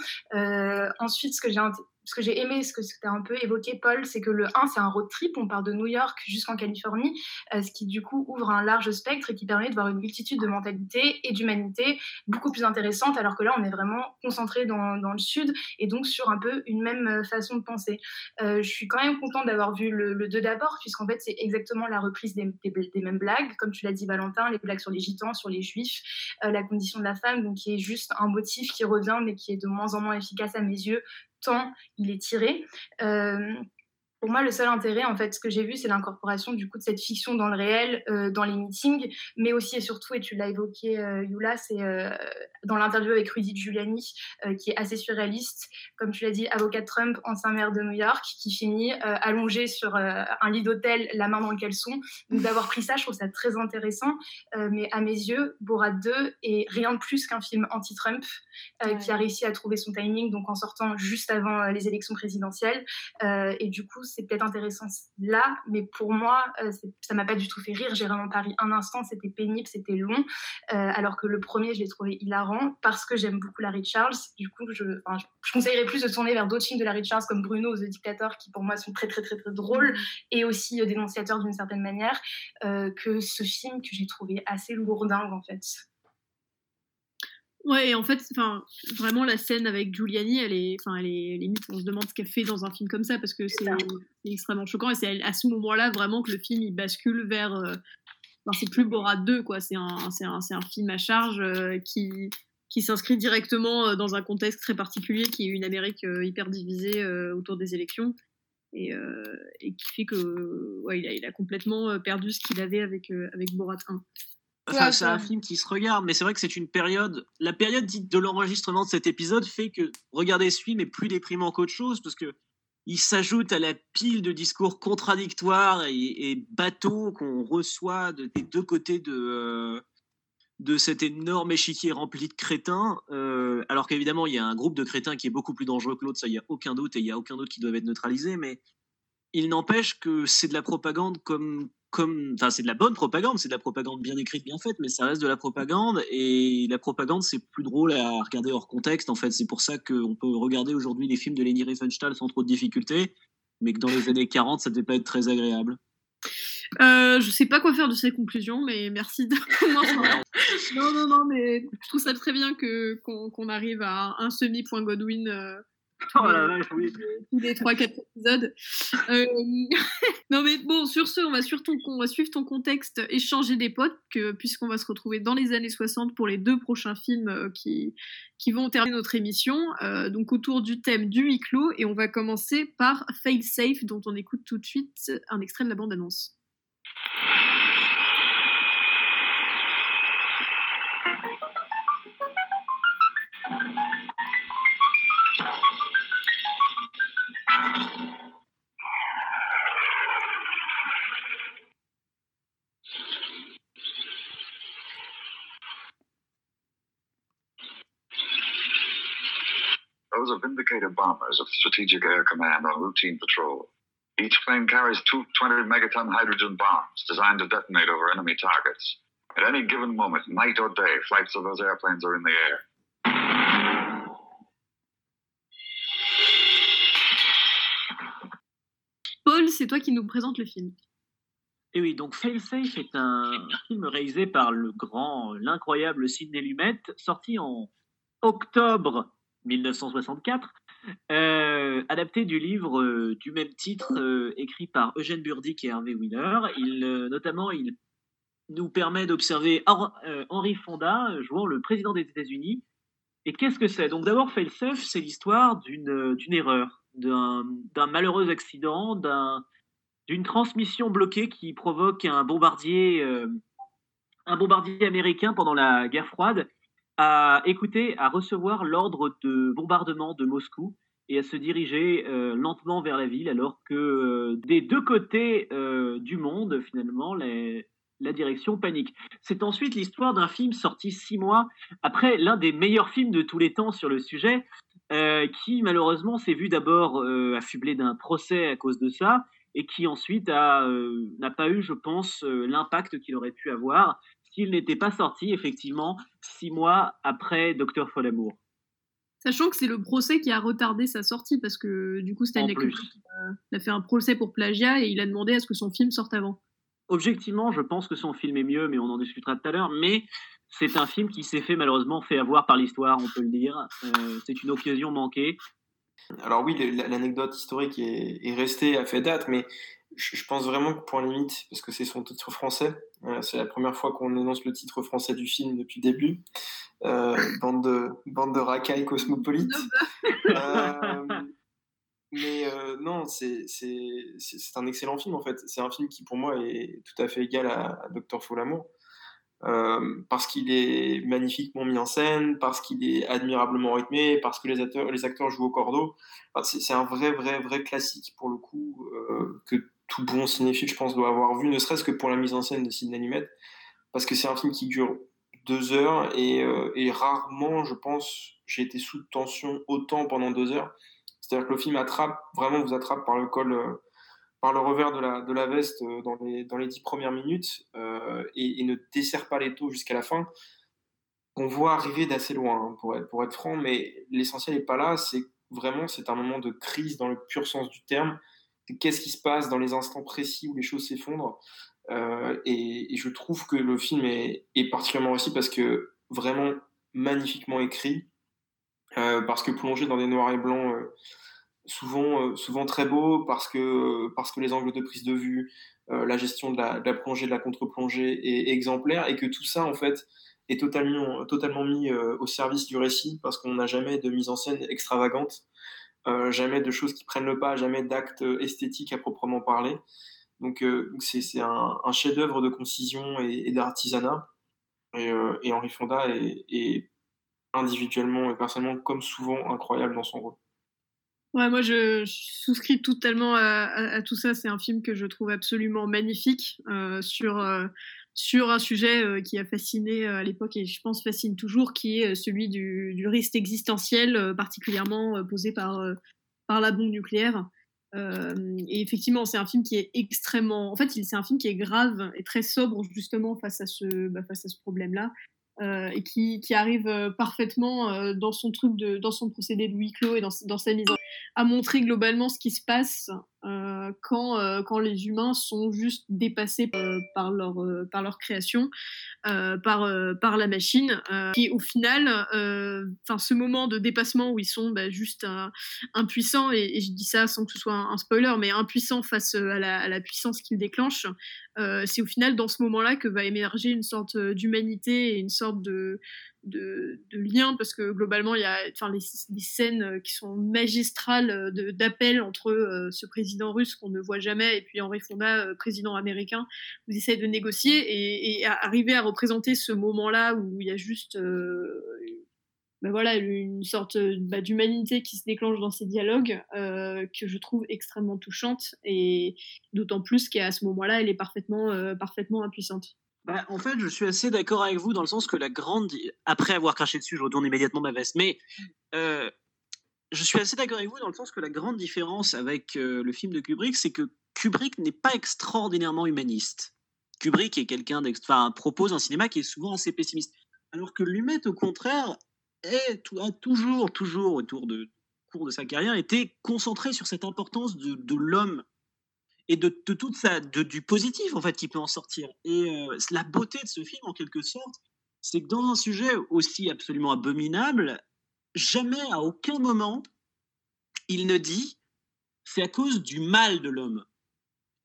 Ensuite, ce que j'ai ce que j'ai aimé, ce que tu as un peu évoqué, Paul, c'est que le 1, c'est un road trip, on part de New York jusqu'en Californie, euh, ce qui du coup ouvre un large spectre et qui permet de voir une multitude de mentalités et d'humanité beaucoup plus intéressantes, alors que là, on est vraiment concentré dans, le sud et donc sur un peu une même euh, façon de penser. Euh, je suis quand même contente d'avoir vu le, le 2 d'abord, puisqu'en fait, c'est exactement la reprise des, mêmes blagues, comme tu l'as dit, Valentin, les blagues sur les gitans, sur les juifs, la condition de la femme, donc qui est juste un motif qui revient, mais qui est de moins en moins efficace à mes yeux, tant il est tiré. Euh, pour moi, le seul intérêt, en fait, ce que j'ai vu, c'est l'incorporation du coup de cette fiction dans le réel, euh, dans les meetings, mais aussi et surtout, et tu l'as évoqué, euh, Yula, c'est euh, dans l'interview avec Rudy Giuliani, qui est assez surréaliste, comme tu l'as dit, avocat de Trump, ancien maire de New York, qui finit allongé sur un lit d'hôtel, la main dans le caleçon. Donc d'avoir pris ça, je trouve ça très intéressant, mais à mes yeux, Borat 2 est rien de plus qu'un film anti-Trump, ouais. qui a réussi à trouver son timing, donc en sortant juste avant les élections présidentielles, et du coup, c'est peut-être intéressant là, mais pour moi, euh, ça m'a pas du tout fait rire. J'ai vraiment pas ri un instant, c'était pénible, c'était long. Euh, alors que le premier, je l'ai trouvé hilarant parce que j'aime beaucoup Larry Charles. Du coup, je, je, je conseillerais plus de tourner vers d'autres films de Larry Charles comme Bruno ou The Dictator qui pour moi sont très très très très drôles et aussi euh, dénonciateurs d'une certaine manière euh, que ce film que j'ai trouvé assez lourdingue en fait. Ouais, et en fait, enfin, vraiment la scène avec Giuliani, elle est, enfin, elle est limite, on se demande ce qu'elle fait dans un film comme ça parce que c'est extrêmement choquant et c'est à ce moment-là vraiment que le film il bascule vers, euh, enfin, c'est plus Borat 2 quoi, c'est un, c'est un, c'est un film à charge euh, qui qui s'inscrit directement euh, dans un contexte très particulier qui est une Amérique euh, hyper divisée autour des élections et, et qui fait que ouais, il a, il a complètement perdu ce qu'il avait avec avec Borat 1. Enfin, c'est un film qui se regarde, mais c'est vrai que c'est une période. La période dite de l'enregistrement de cet épisode fait que regarder ce film est plus déprimant qu'autre chose parce que il s'ajoute à la pile de discours contradictoires et, et bateaux qu'on reçoit de, des deux côtés de, euh, de cet énorme échiquier rempli de crétins. Euh, alors qu'évidemment, il y a un groupe de crétins qui est beaucoup plus dangereux que l'autre, ça, il n'y a aucun doute, et il n'y a aucun doute qui doivent être neutralisés, mais il n'empêche que c'est de la propagande comme comme, enfin, c'est de la bonne propagande, c'est de la propagande bien écrite, bien faite, mais ça reste de la propagande. Et la propagande, c'est plus drôle à regarder hors contexte. En fait, c'est pour ça qu'on peut regarder aujourd'hui les films de Leni Riefenstahl sans trop de difficultés, mais que dans les années 40, ça devait pas être très agréable. Euh, je sais pas quoi faire de ces conclusions, mais merci de Non, non, non, mais je trouve ça très bien que qu'on arrive à un semi-point Godwin. Euh, oh la vache, oui. Tous les 3-4 épisodes. Euh, non, mais bon, sur ce, on va, sur ton, on va suivre ton contexte et changer d'époque, puisqu'on va se retrouver dans les années 60 pour les deux prochains films euh, qui, qui vont terminer notre émission. Euh, donc, autour du thème du huis clos. Et on va commencer par Fail Safe, dont on écoute tout de suite un extrait de la bande-annonce. Vindicator bombers of Strategic Air Command on routine patrol. Each plane carries two 20 megaton hydrogen bombs designed to detonate over enemy targets. At any given moment, night or day, flights of those airplanes are in the air. Paul, c'est toi qui nous présente le film. Et oui, donc Failsafe est un film réalisé par le grand, l'incroyable Sidney Lumet, sorti en octobre 1964, euh, adapté du livre euh, du même titre euh, écrit par Eugène Burdick et Hervé Wheeler. Il, notamment, il nous permet d'observer Henry Fonda jouant le président des États-Unis. Et qu'est-ce que c'est? Donc d'abord, Failsafe, c'est l'histoire d'une erreur, d'un malheureux accident, d'une transmission bloquée qui provoque un bombardier américain pendant la guerre froide à écouter, à recevoir l'ordre de bombardement de Moscou et à se diriger euh, lentement vers la ville, alors que euh, des deux côtés euh, du monde, finalement, la direction panique. C'est ensuite l'histoire d'un film sorti six mois après l'un des meilleurs films de tous les temps sur le sujet, qui malheureusement s'est vu d'abord affublé d'un procès à cause de ça, et qui ensuite n'a pas eu, je pense, l'impact qu'il aurait pu avoir s'il n'était pas sorti, effectivement, six mois après Docteur Folamour. Sachant que c'est le procès qui a retardé sa sortie, parce que du coup, Stanley Kubrick a fait un procès pour plagiat et il a demandé à ce que son film sorte avant. Objectivement, je pense que son film est mieux, mais on en discutera tout à l'heure. Mais c'est un film qui s'est fait malheureusement fait avoir par l'histoire, on peut le dire. Euh, c'est une occasion manquée. Alors oui, l'anecdote historique est, est, restée à fait date, mais je, pense vraiment que point limite, parce que c'est son titre français, euh, c'est la première fois qu'on énonce le titre français du film depuis le début, euh, bande, de, bande de racailles cosmopolites. euh, mais euh, non, c'est un excellent film en fait. C'est un film qui pour moi est tout à fait égal à, Docteur Folamour. Parce qu'il est magnifiquement mis en scène, parce qu'il est admirablement rythmé, parce que les acteurs, les acteurs jouent au cordeau. c'est un vrai, vrai, vrai classique pour le coup que tout bon cinéphile, je pense, doit avoir vu, ne serait-ce que pour la mise en scène de Sidney Lumet, parce que c'est un film qui dure deux heures et, euh, rarement, je pense, j'ai été sous tension autant pendant deux heures. C'est-à-dire que le film attrape, vraiment vous attrape par le col, euh, par le revers de la, de la veste euh, dans, les, dans les dix premières minutes et, ne dessert pas les taux jusqu'à la fin. On voit arriver d'assez loin, hein, pour, être, pour être franc, mais l'essentiel n'est pas là. C'est vraiment, c'est un moment de crise dans le pur sens du terme qu'est-ce qui se passe dans les instants précis où les choses s'effondrent. Euh, et, je trouve que le film est, particulièrement réussi parce que vraiment magnifiquement écrit, euh, parce que plongé dans des noirs et blancs euh, souvent, très beaux, parce que, les angles de prise de vue, la gestion de la, plongée, de la contre-plongée est exemplaire, et que tout ça, en fait, est totalement mis au service du récit, parce qu'on n'a jamais de mise en scène extravagante. Euh, jamais de choses qui prennent le pas, jamais d'actes esthétiques à proprement parler. Donc euh, c'est un, chef-d'œuvre de concision et, d'artisanat. Euh, et, Henri Fonda est, individuellement et personnellement, comme souvent, incroyable dans son rôle. Ouais, moi je, souscris totalement à, tout ça. C'est un film que je trouve absolument magnifique sur sur un sujet euh, qui a fasciné euh, à l'époque et je pense fascine toujours, qui est euh, celui du, risque existentiel, particulièrement posé par, par la bombe nucléaire. et effectivement, c'est un film qui est extrêmement. En fait, c'est un film qui est grave et très sobre justement face à ce, bah, ce problème-là. et qui, qui arrive parfaitement dans son truc de, dans son procédé de huis clos et dans, dans sa mise en à montrer globalement ce qui se passe euh, quand, euh, quand les humains sont juste dépassés euh, par, leur, création, par, la machine. et au final, ce moment de dépassement où ils sont bah, juste impuissants, et, je dis ça sans que ce soit un, spoiler, mais impuissants face à la, puissance qu'ils déclenchent, c'est au final dans ce moment-là que va émerger une sorte d'humanité et une sorte de, lien parce que globalement il y a enfin les, scènes qui sont magistrales d'appel entre ce président russe qu'on ne voit jamais et puis Henri Fonda président américain vous essayez de négocier et, arriver à représenter ce moment là où il y a juste ben voilà une sorte bah, d'humanité qui se déclenche dans ces dialogues que je trouve extrêmement touchante et d'autant plus qu'à ce moment là elle est parfaitement parfaitement impuissante bah, en fait, je suis assez d'accord avec vous dans le sens que la grande. Après avoir craché dessus, je retourne immédiatement ma veste. Mais euh, je suis assez d'accord avec vous dans le sens que la grande différence avec euh, le film de Kubrick, c'est que Kubrick n'est pas extraordinairement humaniste. Kubrick est quelqu'un propose un cinéma qui est souvent assez pessimiste. Alors que Lumet, au contraire, est, a toujours, toujours, autour de cours de sa carrière, été concentré sur cette importance de, l'homme et de, de toute du positif en fait qui peut en sortir. Et euh, la beauté de ce film, en quelque sorte, c'est que dans un sujet aussi absolument abominable, jamais à aucun moment il ne dit c'est à cause du mal de l'homme.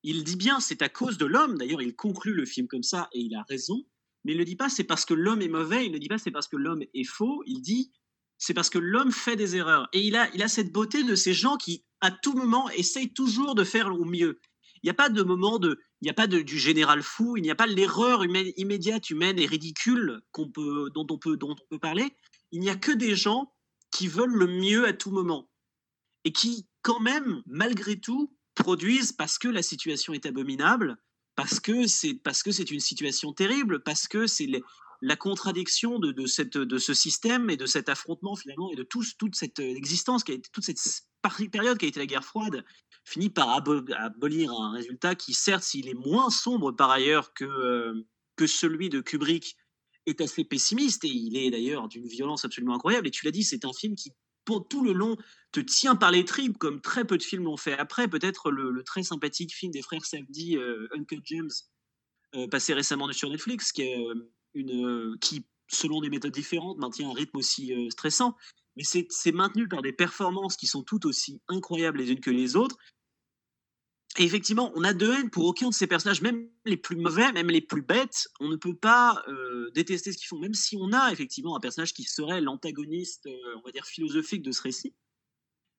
Il dit bien c'est à cause de l'homme. D'ailleurs, il conclut le film comme ça et il a raison. Mais il ne dit pas c'est parce que l'homme est mauvais. Il ne dit pas c'est parce que l'homme est faux. Il dit c'est parce que l'homme fait des erreurs. Et il a, il a cette beauté de ces gens qui, à tout moment, essayent toujours de faire au mieux. Il n'y a pas de moment de, il n'y a pas de, du général fou, il n'y a pas l'erreur immédiate, humaine et ridicule dont, on peut, dont on peut parler. Il n'y a que des gens qui veulent le mieux à tout moment et qui, quand même, malgré tout, produisent parce que la situation est abominable, parce que c'est parce que c'est une situation terrible, parce que c'est la contradiction de, de, cette, de ce système et de cet affrontement finalement et de toute cette existence qui a été toute cette période qui a été la guerre froide finit par abolir un résultat qui, certes, s'il est moins sombre par ailleurs que, euh, que celui de Kubrick, est assez pessimiste et il est d'ailleurs d'une violence absolument incroyable. Et tu l'as dit, c'est un film qui, pour tout le long, te tient par les tripes, comme très peu de films l'ont fait après. Peut-être le, très sympathique film des frères Safdie, euh, Uncle James, euh, passé récemment sur Netflix, qui, est, une, qui, selon des méthodes différentes, maintient un rythme aussi stressant. Mais c'est maintenu par des performances qui sont toutes aussi incroyables les unes que les autres. Et effectivement, on a de haine pour aucun de ces personnages, même les plus mauvais, même les plus bêtes. On ne peut pas euh, détester ce qu'ils font, même si on a effectivement un personnage qui serait l'antagoniste, euh, on va dire, philosophique de ce récit.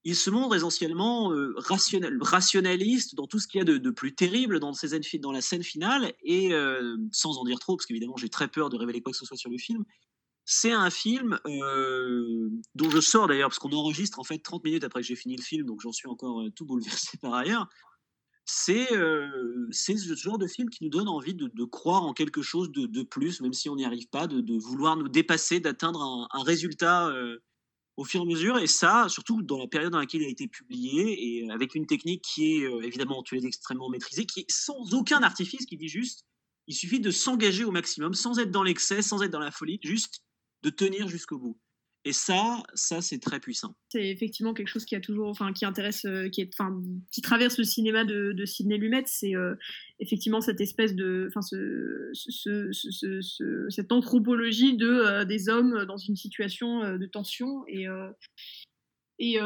Il se montre essentiellement euh, rationnel, rationaliste dans tout ce qu'il y a de, plus terrible dans, la scène finale, et sans en dire trop, parce qu'évidemment j'ai très peur de révéler quoi que ce soit sur le film, c'est un film dont je sors d'ailleurs, parce qu'on enregistre en fait 30 minutes après que j'ai fini le film, donc j'en suis encore tout bouleversé par ailleurs c'est euh, ce genre de film qui nous donne envie de, croire en quelque chose de, plus, même si on n'y arrive pas, de, vouloir nous dépasser, d'atteindre un, résultat euh, au fur et à mesure. Et ça, surtout dans la période dans laquelle il a été publié, et avec une technique qui est euh, évidemment, tu l'as extrêmement maîtrisée, qui est sans aucun artifice, qui dit juste, il suffit de s'engager au maximum, sans être dans l'excès, sans être dans la folie, juste de tenir jusqu'au bout. Et ça, ça c'est très puissant. C'est effectivement quelque chose qui a toujours, enfin, qui intéresse, euh, qui est, enfin, qui traverse le cinéma de, de Sidney Lumet. C'est euh, effectivement cette espèce de, enfin, ce, ce, cette anthropologie de euh, des hommes dans une situation de tension et et,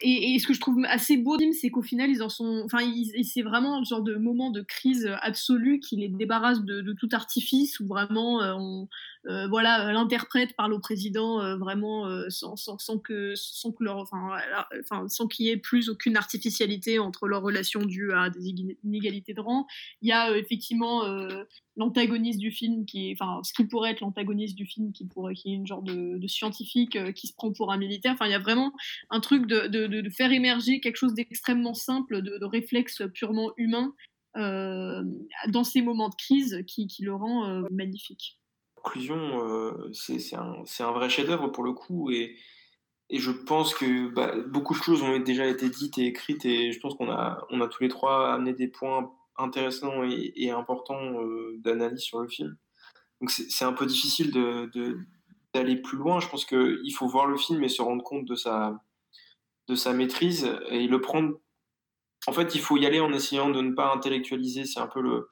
et, et, ce que je trouve assez beau, c'est qu'au final, ils en sont. Enfin, c'est vraiment un genre de moment de crise absolue qui les débarrasse de, tout artifice, où vraiment on, euh, voilà, euh, l'interprète parle au président euh, vraiment sans, que, sans que leur, enfin sans qu'il y ait plus aucune artificialité entre leurs relations dues à des inégalités de rang. Il y a effectivement l'antagoniste du film qui est, enfin, ce qui pourrait être l'antagoniste du film qui pourrait, qui est une genre de, scientifique qui se prend pour un militaire. Enfin, il y a vraiment un truc de, de, faire émerger quelque chose d'extrêmement simple, de, réflexe purement humain euh, dans ces moments de crise qui, qui le rend magnifique conclusion, euh, c'est un, un, vrai chef-d'œuvre pour le coup. Et, et je pense que bah, beaucoup de choses ont déjà été dites et écrites et je pense qu'on a, on a tous les trois amené des points intéressants et, importants euh, d'analyse sur le film. Donc c'est un peu difficile d'aller plus loin. Je pense qu'il faut voir le film et se rendre compte de sa, maîtrise et le prendre. En fait, il faut y aller en essayant de ne pas intellectualiser. C'est un peu le,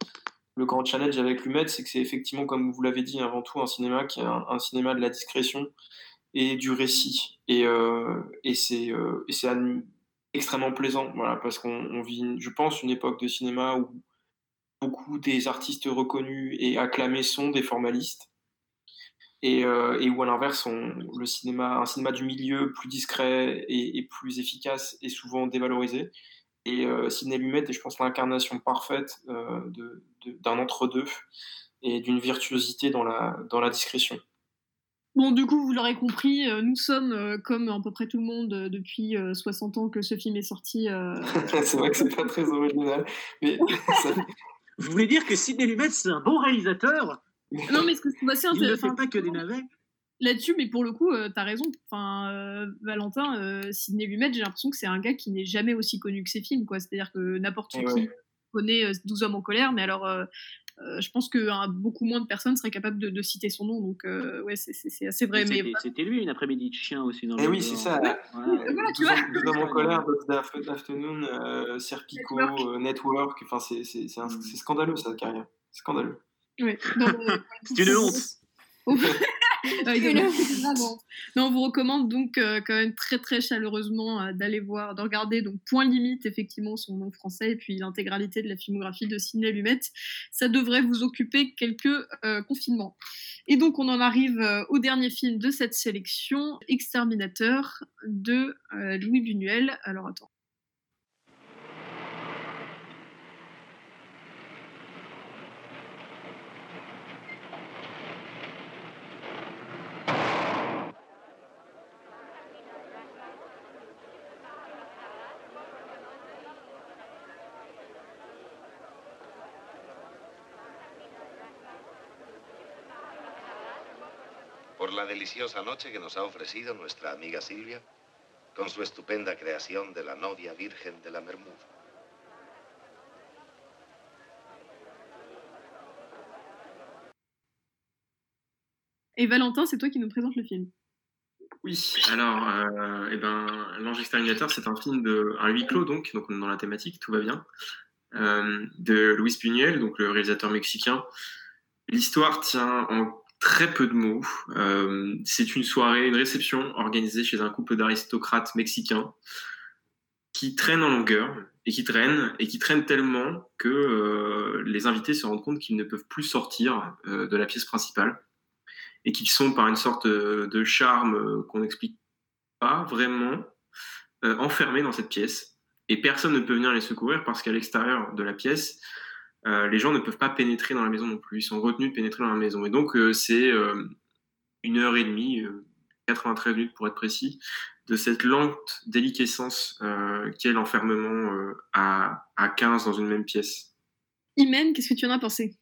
grand challenge avec Lumet, c'est que c'est effectivement, comme vous l'avez dit, avant tout un cinéma qui est un cinéma de la discrétion et du récit. Et, euh, c'est euh, extrêmement plaisant, voilà, parce qu'on vit, je pense, une époque de cinéma où beaucoup des artistes reconnus et acclamés sont des formalistes. Et, euh, où à l'inverse, le cinéma, un cinéma du milieu plus discret et, plus efficace est souvent dévalorisé. Et euh, Sidney Lumet est, je pense, l'incarnation parfaite euh, d'un entre-deux et d'une virtuosité dans la discrétion. Bon, du coup, vous l'aurez compris, euh, nous sommes, euh, comme à peu près tout le monde, euh, depuis 60 ans que ce film est sorti. c'est vrai que c'est pas très original. Mais Vous voulez dire que Sidney Lumet, c'est un bon réalisateur? Non, mais ce que bah, c'est Il ne fait pas que des navets Là-dessus, mais pour le coup, tu as raison. Enfin, Valentin, Sidney Lumet, j'ai l'impression que c'est un gars qui n'est jamais aussi connu que ses films, quoi. C'est-à-dire que n'importe qui connaît 12 hommes en colère, mais alors euh, je pense que hein, beaucoup moins de personnes seraient capables de, citer son nom. Donc, euh, ouais, c'est assez vrai. Mais c'était lui une après-midi de chien aussi. Dans eh oui, c'est ça. Voilà. tu vois. Dans mon colère, Afternoon, euh, Serpico, Network. Enfin, c'est scandaleux sa carrière. Scandaleux. Ouais. c'est une honte. non, on vous recommande donc euh, quand même très très chaleureusement euh, d'aller voir, de regarder donc Point Limite, effectivement son nom français, et puis l'intégralité de la filmographie de Sidney Lumet. Ça devrait vous occuper quelques euh, confinements. Et donc on en arrive au dernier film de cette sélection, Exterminateur de Louis Buñuel. Alors attends. La deliciosa noche que nos ha ofrecido nuestra amiga Silvia con su estupenda creación de la novia virgen de la Mermud. Et Valentin, c'est toi qui nous présente le film. Oui, alors, euh, eh ben, L'Ange Exterminateur, c'est un film de un huis clos, donc, donc dans la thématique, tout va bien, euh, de Luis Buñuel, donc le réalisateur mexicain. L'histoire tient en très peu de mots. Euh, c'est une soirée, une réception organisée chez un couple d'aristocrates mexicains qui traînent en longueur et qui traînent et qui traînent tellement que euh, les invités se rendent compte qu'ils ne peuvent plus sortir euh, de la pièce principale et qu'ils sont par une sorte de charme qu'on n'explique pas vraiment enfermés dans cette pièce et personne ne peut venir les secourir parce qu'à l'extérieur de la pièce les gens ne peuvent pas pénétrer dans la maison non plus. Ils sont retenus de pénétrer dans la maison. Et donc, euh, c'est euh, une heure et demie, 93 minutes pour être précis, de cette lente déliquescence qu'est l'enfermement à, à 15 dans une même pièce. Imen, qu'est-ce que tu en as pensé?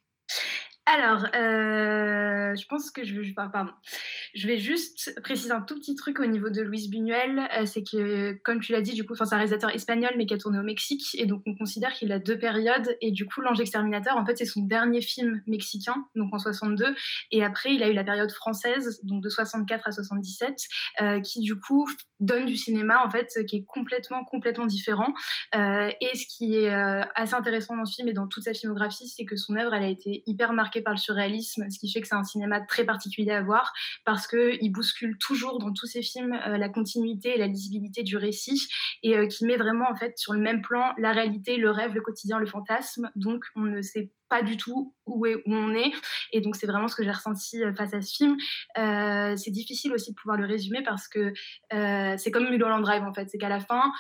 Alors, euh, je pense que je, vais juste préciser un tout petit truc au niveau de Luis Buñuel. Euh, c'est que, comme tu l'as dit, du coup, c'est un réalisateur espagnol, mais qui a tourné au Mexique. Et donc, on considère qu'il a deux périodes. Et du coup, L'Ange Exterminateur, en fait, c'est son dernier film mexicain, donc en 62. Et après, il a eu la période française, donc de 64 à 77, euh, qui, du coup, donne du cinéma, en fait, qui est complètement, complètement différent. et ce qui est assez intéressant dans ce film et dans toute sa filmographie, c'est que son œuvre, elle a été hyper marquée par le surréalisme, ce qui fait que c'est un cinéma très particulier à voir parce qu'il bouscule toujours dans tous ses films euh, la continuité et la lisibilité du récit et euh, qui met vraiment en fait sur le même plan la réalité, le rêve, le quotidien, le fantasme. Donc on ne sait pas du tout où, est, où on est. Et donc, c'est vraiment ce que j'ai ressenti euh, face à ce film. Euh, c'est difficile aussi de pouvoir le résumer parce que euh, c'est comme Mulholland Drive, en fait. C'est qu'à la fin,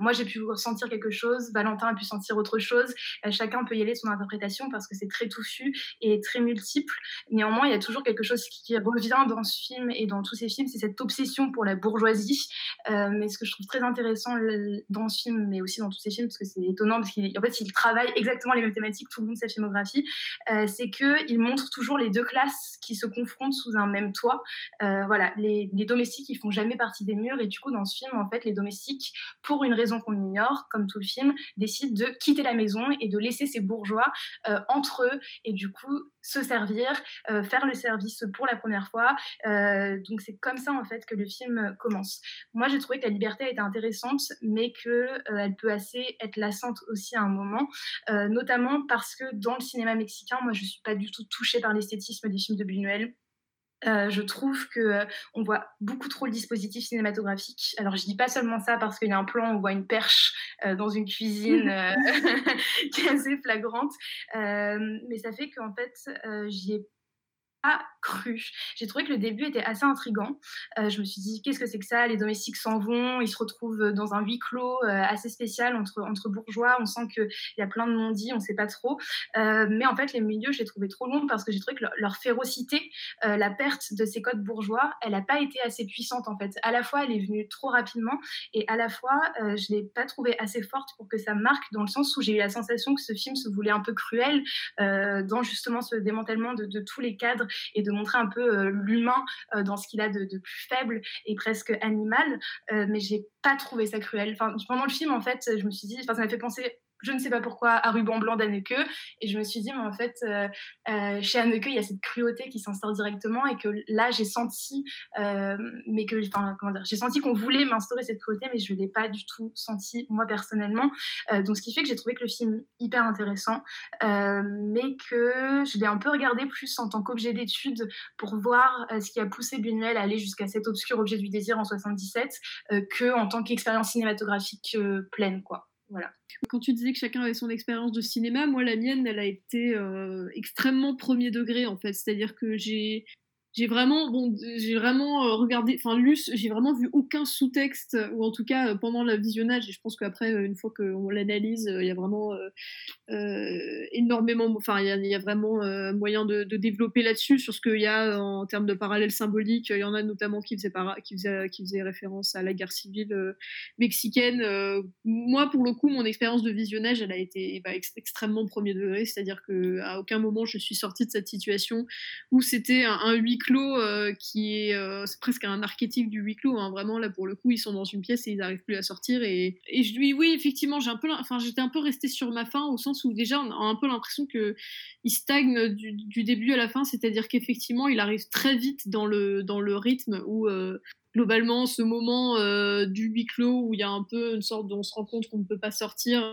moi, j'ai pu ressentir quelque chose, Valentin a pu sentir autre chose. chacun peut y aller de son interprétation parce que c'est très touffu et très multiple. Néanmoins, il y a toujours quelque chose qui revient dans ce film et dans tous ces films, c'est cette obsession pour la bourgeoisie. mais ce que je trouve très intéressant dans ce film, mais aussi dans tous ces films, parce que c'est étonnant, parce qu'en fait, il travaille exactement les mêmes thématiques tout le monde sa filmographie, c'est qu'il montre toujours les deux classes qui se confrontent sous un même toit. voilà, les, domestiques, ils font jamais partie des murs, et du coup, dans ce film, en fait, les domestiques, pour une raison qu'on ignore, comme tout le film, décident de quitter la maison et de laisser ces bourgeois entre eux, et du coup, se servir, faire le service pour la première fois. donc c'est comme ça en fait que le film commence. Moi j'ai trouvé que la liberté était intéressante, mais qu'elle elle peut assez être lassante aussi à un moment, notamment parce que dans le cinéma mexicain, moi je suis pas du tout touchée par l'esthétisme des films de Buñuel. Euh, je trouve que euh, on voit beaucoup trop le dispositif cinématographique. Alors je dis pas seulement ça parce qu'il y a un plan où on voit une perche euh, dans une cuisine qui est assez flagrante, mais ça fait qu'en fait j'y ai cru. J'ai trouvé que le début était assez intrigant. Euh, je me suis dit, qu'est-ce que c'est que ça? Les domestiques s'en vont, ils se retrouvent dans un huis clos euh, assez spécial entre, entre bourgeois. On sent qu'il y a plein de non-dits, on ne sait pas trop. Euh, mais en fait, les milieux, je les trouvais trop longs parce que j'ai trouvé que leur, férocité, la perte de ces codes bourgeois, elle n'a pas été assez puissante en fait. À la fois, elle est venue trop rapidement et à la fois, je ne l'ai pas trouvée assez forte pour que ça marque dans le sens où j'ai eu la sensation que ce film se voulait un peu cruel dans justement ce démantèlement de tous les cadres et de montrer un peu euh, l'humain euh, dans ce qu'il a de, plus faible et presque animal. Euh, mais j'ai pas trouvé ça cruel. Enfin, pendant le film, en fait, je me suis dit, ça m'a fait penser je ne sais pas pourquoi, à ruban blanc d'Anneke. Et je me suis dit, mais en fait, euh, euh, chez Anneke, il y a cette cruauté qui s'instaure directement et que là, j'ai senti, euh, mais que, j'ai senti qu'on voulait m'instaurer cette cruauté, mais je ne l'ai pas du tout senti, moi, personnellement. donc, ce qui fait que j'ai trouvé que le film hyper intéressant, mais que je l'ai un peu regardé plus en tant qu'objet d'étude pour voir ce qui a poussé Buñuel à aller jusqu'à cet obscur objet du désir en 77, que en tant qu'expérience cinématographique pleine, quoi. Voilà. Quand tu disais que chacun avait son expérience de cinéma, moi la mienne, elle a été euh, extrêmement premier degré en fait. C'est-à-dire que j'ai j'ai vraiment, bon, j'ai vraiment euh, regardé, enfin lu, j'ai vraiment vu aucun sous-texte, ou en tout cas euh, pendant le visionnage, et je pense qu'après, euh, une fois qu'on l'analyse, il y a vraiment énormément, enfin, il y, vraiment moyen de, développer là-dessus, sur ce qu'il y a en termes de parallèles symboliques. Il y en a notamment qui faisaient, qui faisaient, qui faisaient référence à la guerre civile mexicaine. moi, pour le coup, mon expérience de visionnage, elle a été bah, extrêmement premier degré, c'est-à-dire qu'à aucun moment je suis sortie de cette situation où c'était un, un huis euh, qui est, euh, presque un archétype du huis clos. Hein. Vraiment, là, pour le coup, ils sont dans une pièce et ils n'arrivent plus à sortir. Et, et je lui, oui, effectivement, j'ai un peu, enfin, j'étais un peu restée sur ma fin au sens où déjà, on a un peu l'impression que il stagne du, début à la fin, c'est-à-dire qu'effectivement, il arrive très vite dans le, dans le rythme où euh, globalement, ce moment du huis clos où il y a un peu une sorte on se rend compte qu'on ne peut pas sortir,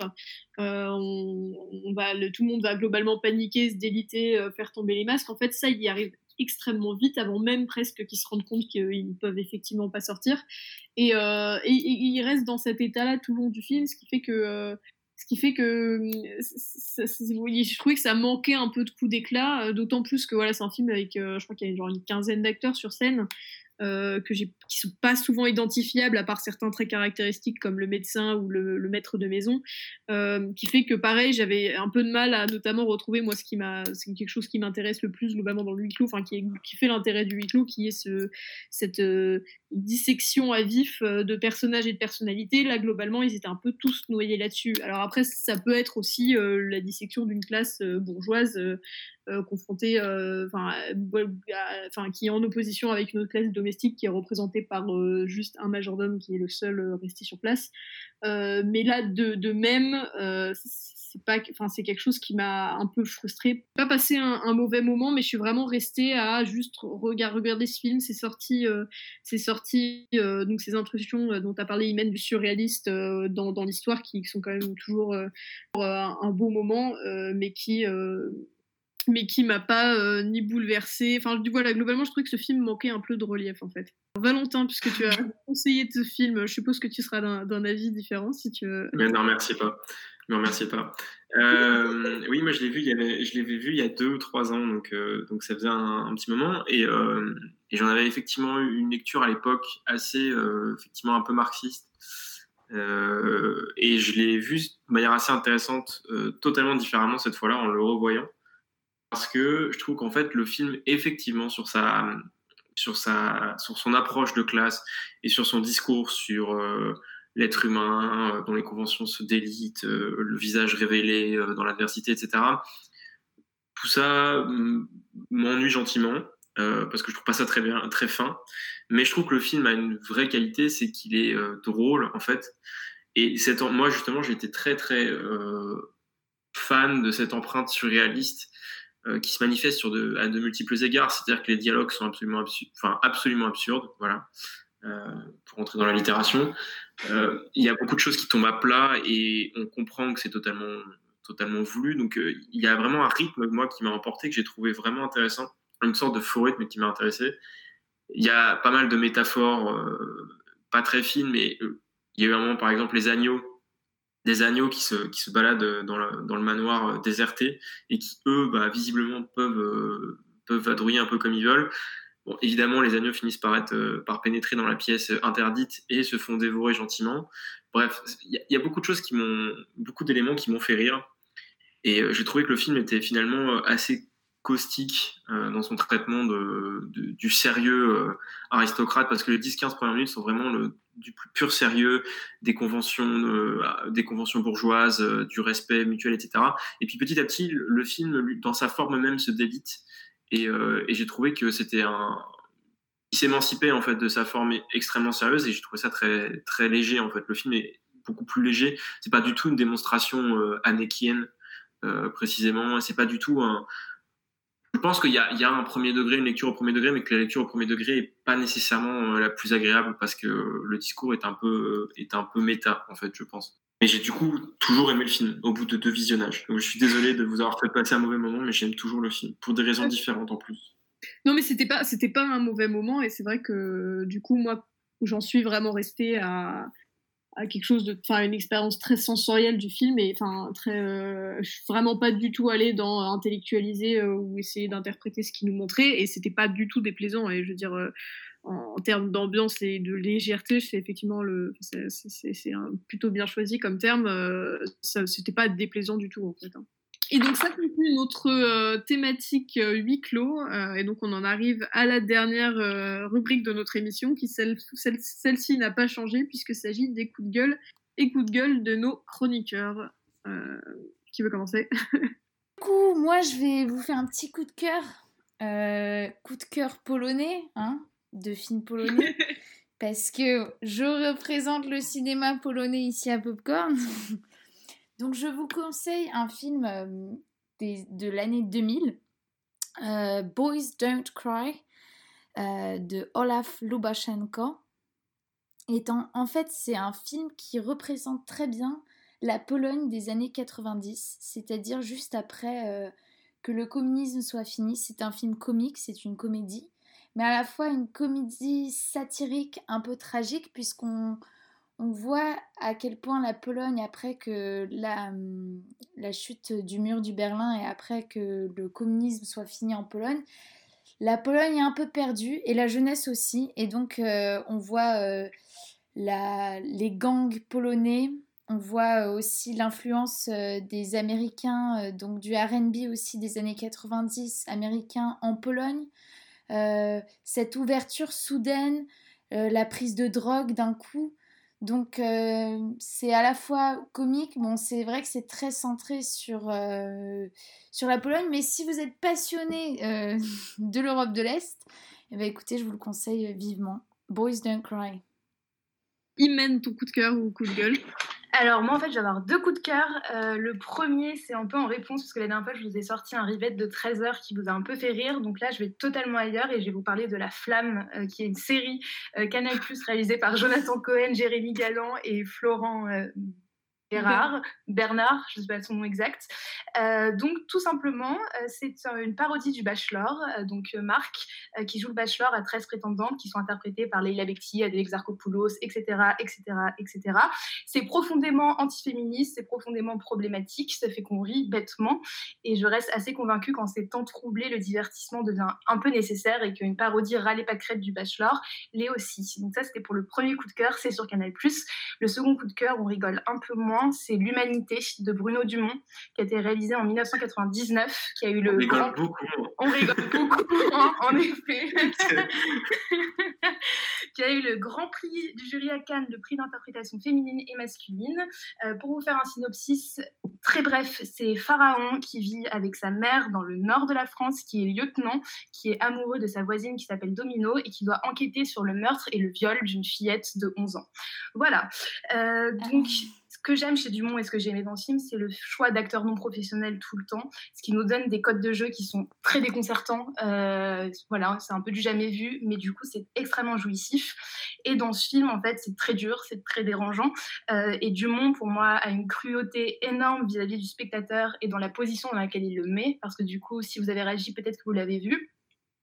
on, va, tout le monde va globalement paniquer, se déliter, faire tomber les masques. En fait, ça, il y arrive extrêmement vite avant même presque qu'ils se rendent compte qu'ils ne peuvent effectivement pas sortir. Et, euh, et, ils restent dans cet état-là tout le long du film, ce qui fait que euh, ce qui fait que je trouvais que ça manquait un peu de coup d'éclat, euh, d'autant plus que voilà, c'est un film avec, je crois qu'il y a genre une quinzaine d'acteurs sur scène, euh, qui sont pas souvent identifiables à part certains traits caractéristiques comme le médecin ou le, maître de maison, euh, qui fait que pareil j'avais un peu de mal à notamment retrouver moi ce qui m'a c'est quelque chose qui m'intéresse le plus globalement dans le huis clos, enfin qui, qui fait l'intérêt du huis clos, qui est ce, cette euh, dissection à vif de personnages et de personnalités. Là globalement ils étaient un peu tous noyés là-dessus. Alors après ça peut être aussi la dissection d'une classe bourgeoise euh, confronté, euh, enfin, qui est en opposition avec une autre classe domestique qui est représentée par euh, juste un majordome qui est le seul resté sur place. mais là, de, de même, c'est pas, enfin, c'est quelque chose qui m'a un peu frustrée. Pas passé un, mauvais moment, mais je suis vraiment restée à juste regarder, ce film. C'est sorti, c'est sorti donc ces intrusions dont as parlé, Imen, du surréaliste dans, dans l'histoire, qui, sont quand même toujours un, beau moment, mais qui mais qui m'a pas euh, ni bouleversé. Enfin, voilà, globalement, je trouvais que ce film manquait un peu de relief en fait. Valentin, puisque tu as conseillé ce film, je suppose que tu seras d'un avis différent si tu veux. Mais non, merci pas. Non, merci pas. Euh, oui, moi je l'ai vu, il y avait, je l'avais vu il y a deux ou trois ans, donc, euh, donc ça faisait un, petit moment, et, et j'en avais effectivement eu une lecture à l'époque assez, effectivement un peu marxiste. et je l'ai vu de manière assez intéressante, totalement différemment cette fois-là en le revoyant parce que je trouve qu'en fait le film effectivement sur sa sur sa sur son approche de classe et sur son discours sur euh, l'être humain euh, dont les conventions se délitent, euh, le visage révélé dans l'adversité, etc. tout ça m'ennuie gentiment. parce que je trouve pas ça très bien, très fin. Mais je trouve que le film a une vraie qualité, c'est qu'il est, drôle en fait. Et cette, moi justement, j'étais très très fan de cette empreinte surréaliste euh, qui se manifeste sur de, à de multiples égards. C'est-à-dire que les dialogues sont absolument, absurdes, enfin, absolument absurdes, voilà, euh, pour entrer dans la littération. Euh, il y a beaucoup de choses qui tombent à plat et on comprend que c'est totalement, totalement voulu. Donc il y a vraiment un rythme, moi, qui m'a emporté, que j'ai trouvé vraiment intéressant, une sorte de faux rythme qui m'a intéressé. Il y a pas mal de métaphores, pas très fines, mais il y a eu un moment, par exemple, les agneaux des agneaux qui se, qui se baladent dans le, dans le manoir euh, déserté et qui, eux, bah, visiblement, peuvent, euh, peuvent vadrouiller un peu comme ils veulent. Bon, évidemment, les agneaux finissent par, être, euh, par pénétrer dans la pièce interdite et se font dévorer gentiment. Bref, il y, a beaucoup de choses qui m'ont, beaucoup d'éléments qui m'ont fait rire. Et j'ai trouvé que le film était finalement assez caustique dans son traitement de, du sérieux aristocrate, parce que les 10-15 premières minutes sont vraiment le du plus pur sérieux, des conventions, euh, des conventions bourgeoises, euh, du respect mutuel, etc. Et puis petit à petit, le film, dans sa forme même, se délite. Et, euh, et j'ai trouvé que c'était un, il s'émancipait en fait de sa forme extrêmement sérieuse et j'ai trouvé ça très très léger en fait. Le film est beaucoup plus léger. C'est pas du tout une démonstration euh, anékienne précisément. C'est pas du tout un, pense qu'il y, a un premier degré, une lecture au premier degré, mais que la lecture au premier degré n'est pas nécessairement euh, la plus agréable parce que le discours est un peu, est un peu méta, en fait, je pense. Mais j'ai du coup toujours aimé le film au bout de deux visionnages. Je suis désolé de vous avoir fait passer un mauvais moment, mais j'aime toujours le film pour des raisons différentes en plus. Non, mais c'était pas, c'était pas un mauvais moment et c'est vrai que du coup moi, j'en suis vraiment resté à, à quelque chose de, enfin, une expérience très sensorielle du film et enfin très, euh, suis vraiment pas du tout allée dans intellectualiser euh, ou essayer d'interpréter ce qu'il nous montrait et c'était pas du tout déplaisant et je veux dire euh, en, termes d'ambiance et de légèreté, c'est effectivement le, c'est plutôt bien choisi comme terme, c'était pas déplaisant du tout. Hein. Et donc ça conclut notre euh, thématique euh, huis clos. Euh, et donc on en arrive à la dernière rubrique de notre émission, qui celle-ci n'a pas changé puisqu'il s'agit des coups de gueule et coups de gueule de nos chroniqueurs. qui veut commencer? Du coup, moi je vais vous faire un petit coup de cœur. coup de cœur polonais, hein, de film polonais. parce que je représente le cinéma polonais ici à Popcorn. Donc je vous conseille un film euh, de l'année 2000, euh, Boys Don't Cry, euh, de Olaf Lubashenko. En fait, c'est un film qui représente très bien la Pologne des années 90, c'est-à-dire juste après que le communisme soit fini. C'est un film comique, c'est une comédie, mais à la fois une comédie satirique un peu tragique puisqu'on on voit à quel point la Pologne, après que la, hum, la, chute du mur du Berlin et après que le communisme soit fini en Pologne, la Pologne est un peu perdue et la jeunesse aussi. Et donc euh, on voit euh, les gangs polonais, on voit euh, aussi l'influence des Américains, donc du RB aussi des années 90 américains en Pologne. cette ouverture soudaine, la prise de drogue d'un coup. Donc euh, c'est à la fois comique, bon c'est vrai que c'est très centré sur, euh, la Pologne, mais si vous êtes passionné euh, de l'Europe de l'Est, eh ben, écoutez, je vous le conseille vivement. Boys Don't Cry. Imen ton coup de cœur ou coup de gueule alors moi en fait je vais avoir deux coups de cœur. Euh, le premier c'est un peu en réponse parce que la dernière fois je vous ai sorti un rivette de 13 heures qui vous a un peu fait rire. Donc là je vais totalement ailleurs et je vais vous parler de La Flamme euh, qui est une série euh, Canal Plus réalisée par Jonathan Cohen, Jérémy Galland et Florent Bernard, Bernard, je ne sais pas son nom exact. Euh, donc tout simplement, euh, c'est une parodie du Bachelor. Euh, donc Marc, qui joue le Bachelor, a 13 prétendantes qui sont interprétées par Leila Bekti, Adèle Exarchopoulos, etc., etc., etc. C'est profondément antiféministe, c'est profondément problématique, ça fait qu'on rit bêtement. Et je reste assez convaincue qu'en ces temps troublés, le divertissement devient un peu nécessaire et qu'une parodie râlée pas crête du Bachelor l'est aussi. Donc ça, c'était pour le premier coup de cœur, c'est sur Canal+. Le second coup de cœur, on rigole un peu moins c'est L'Humanité de Bruno Dumont, qui a été réalisé en 1999, qui a eu le. On rigole beaucoup. On rigole beaucoup, hein, en effet. qui a eu le grand prix du jury à Cannes, le prix d'interprétation féminine et masculine. Euh, pour vous faire un synopsis très bref, c'est Pharaon qui vit avec sa mère dans le nord de la France, qui est lieutenant, qui est amoureux de sa voisine qui s'appelle Domino et qui doit enquêter sur le meurtre et le viol d'une fillette de 11 ans. Voilà. Euh, donc que j'aime chez Dumont et ce que j'ai aimé dans ce film, c'est le choix d'acteurs non professionnels tout le temps, ce qui nous donne des codes de jeu qui sont très déconcertants. Euh, voilà, c'est un peu du jamais vu, mais du coup, c'est extrêmement jouissif. Et dans ce film, en fait, c'est très dur, c'est très dérangeant. Euh, et Dumont, pour moi, a une cruauté énorme vis-à-vis du spectateur et dans la position dans laquelle il le met, parce que du coup, si vous avez réagi, peut-être que vous l'avez vu.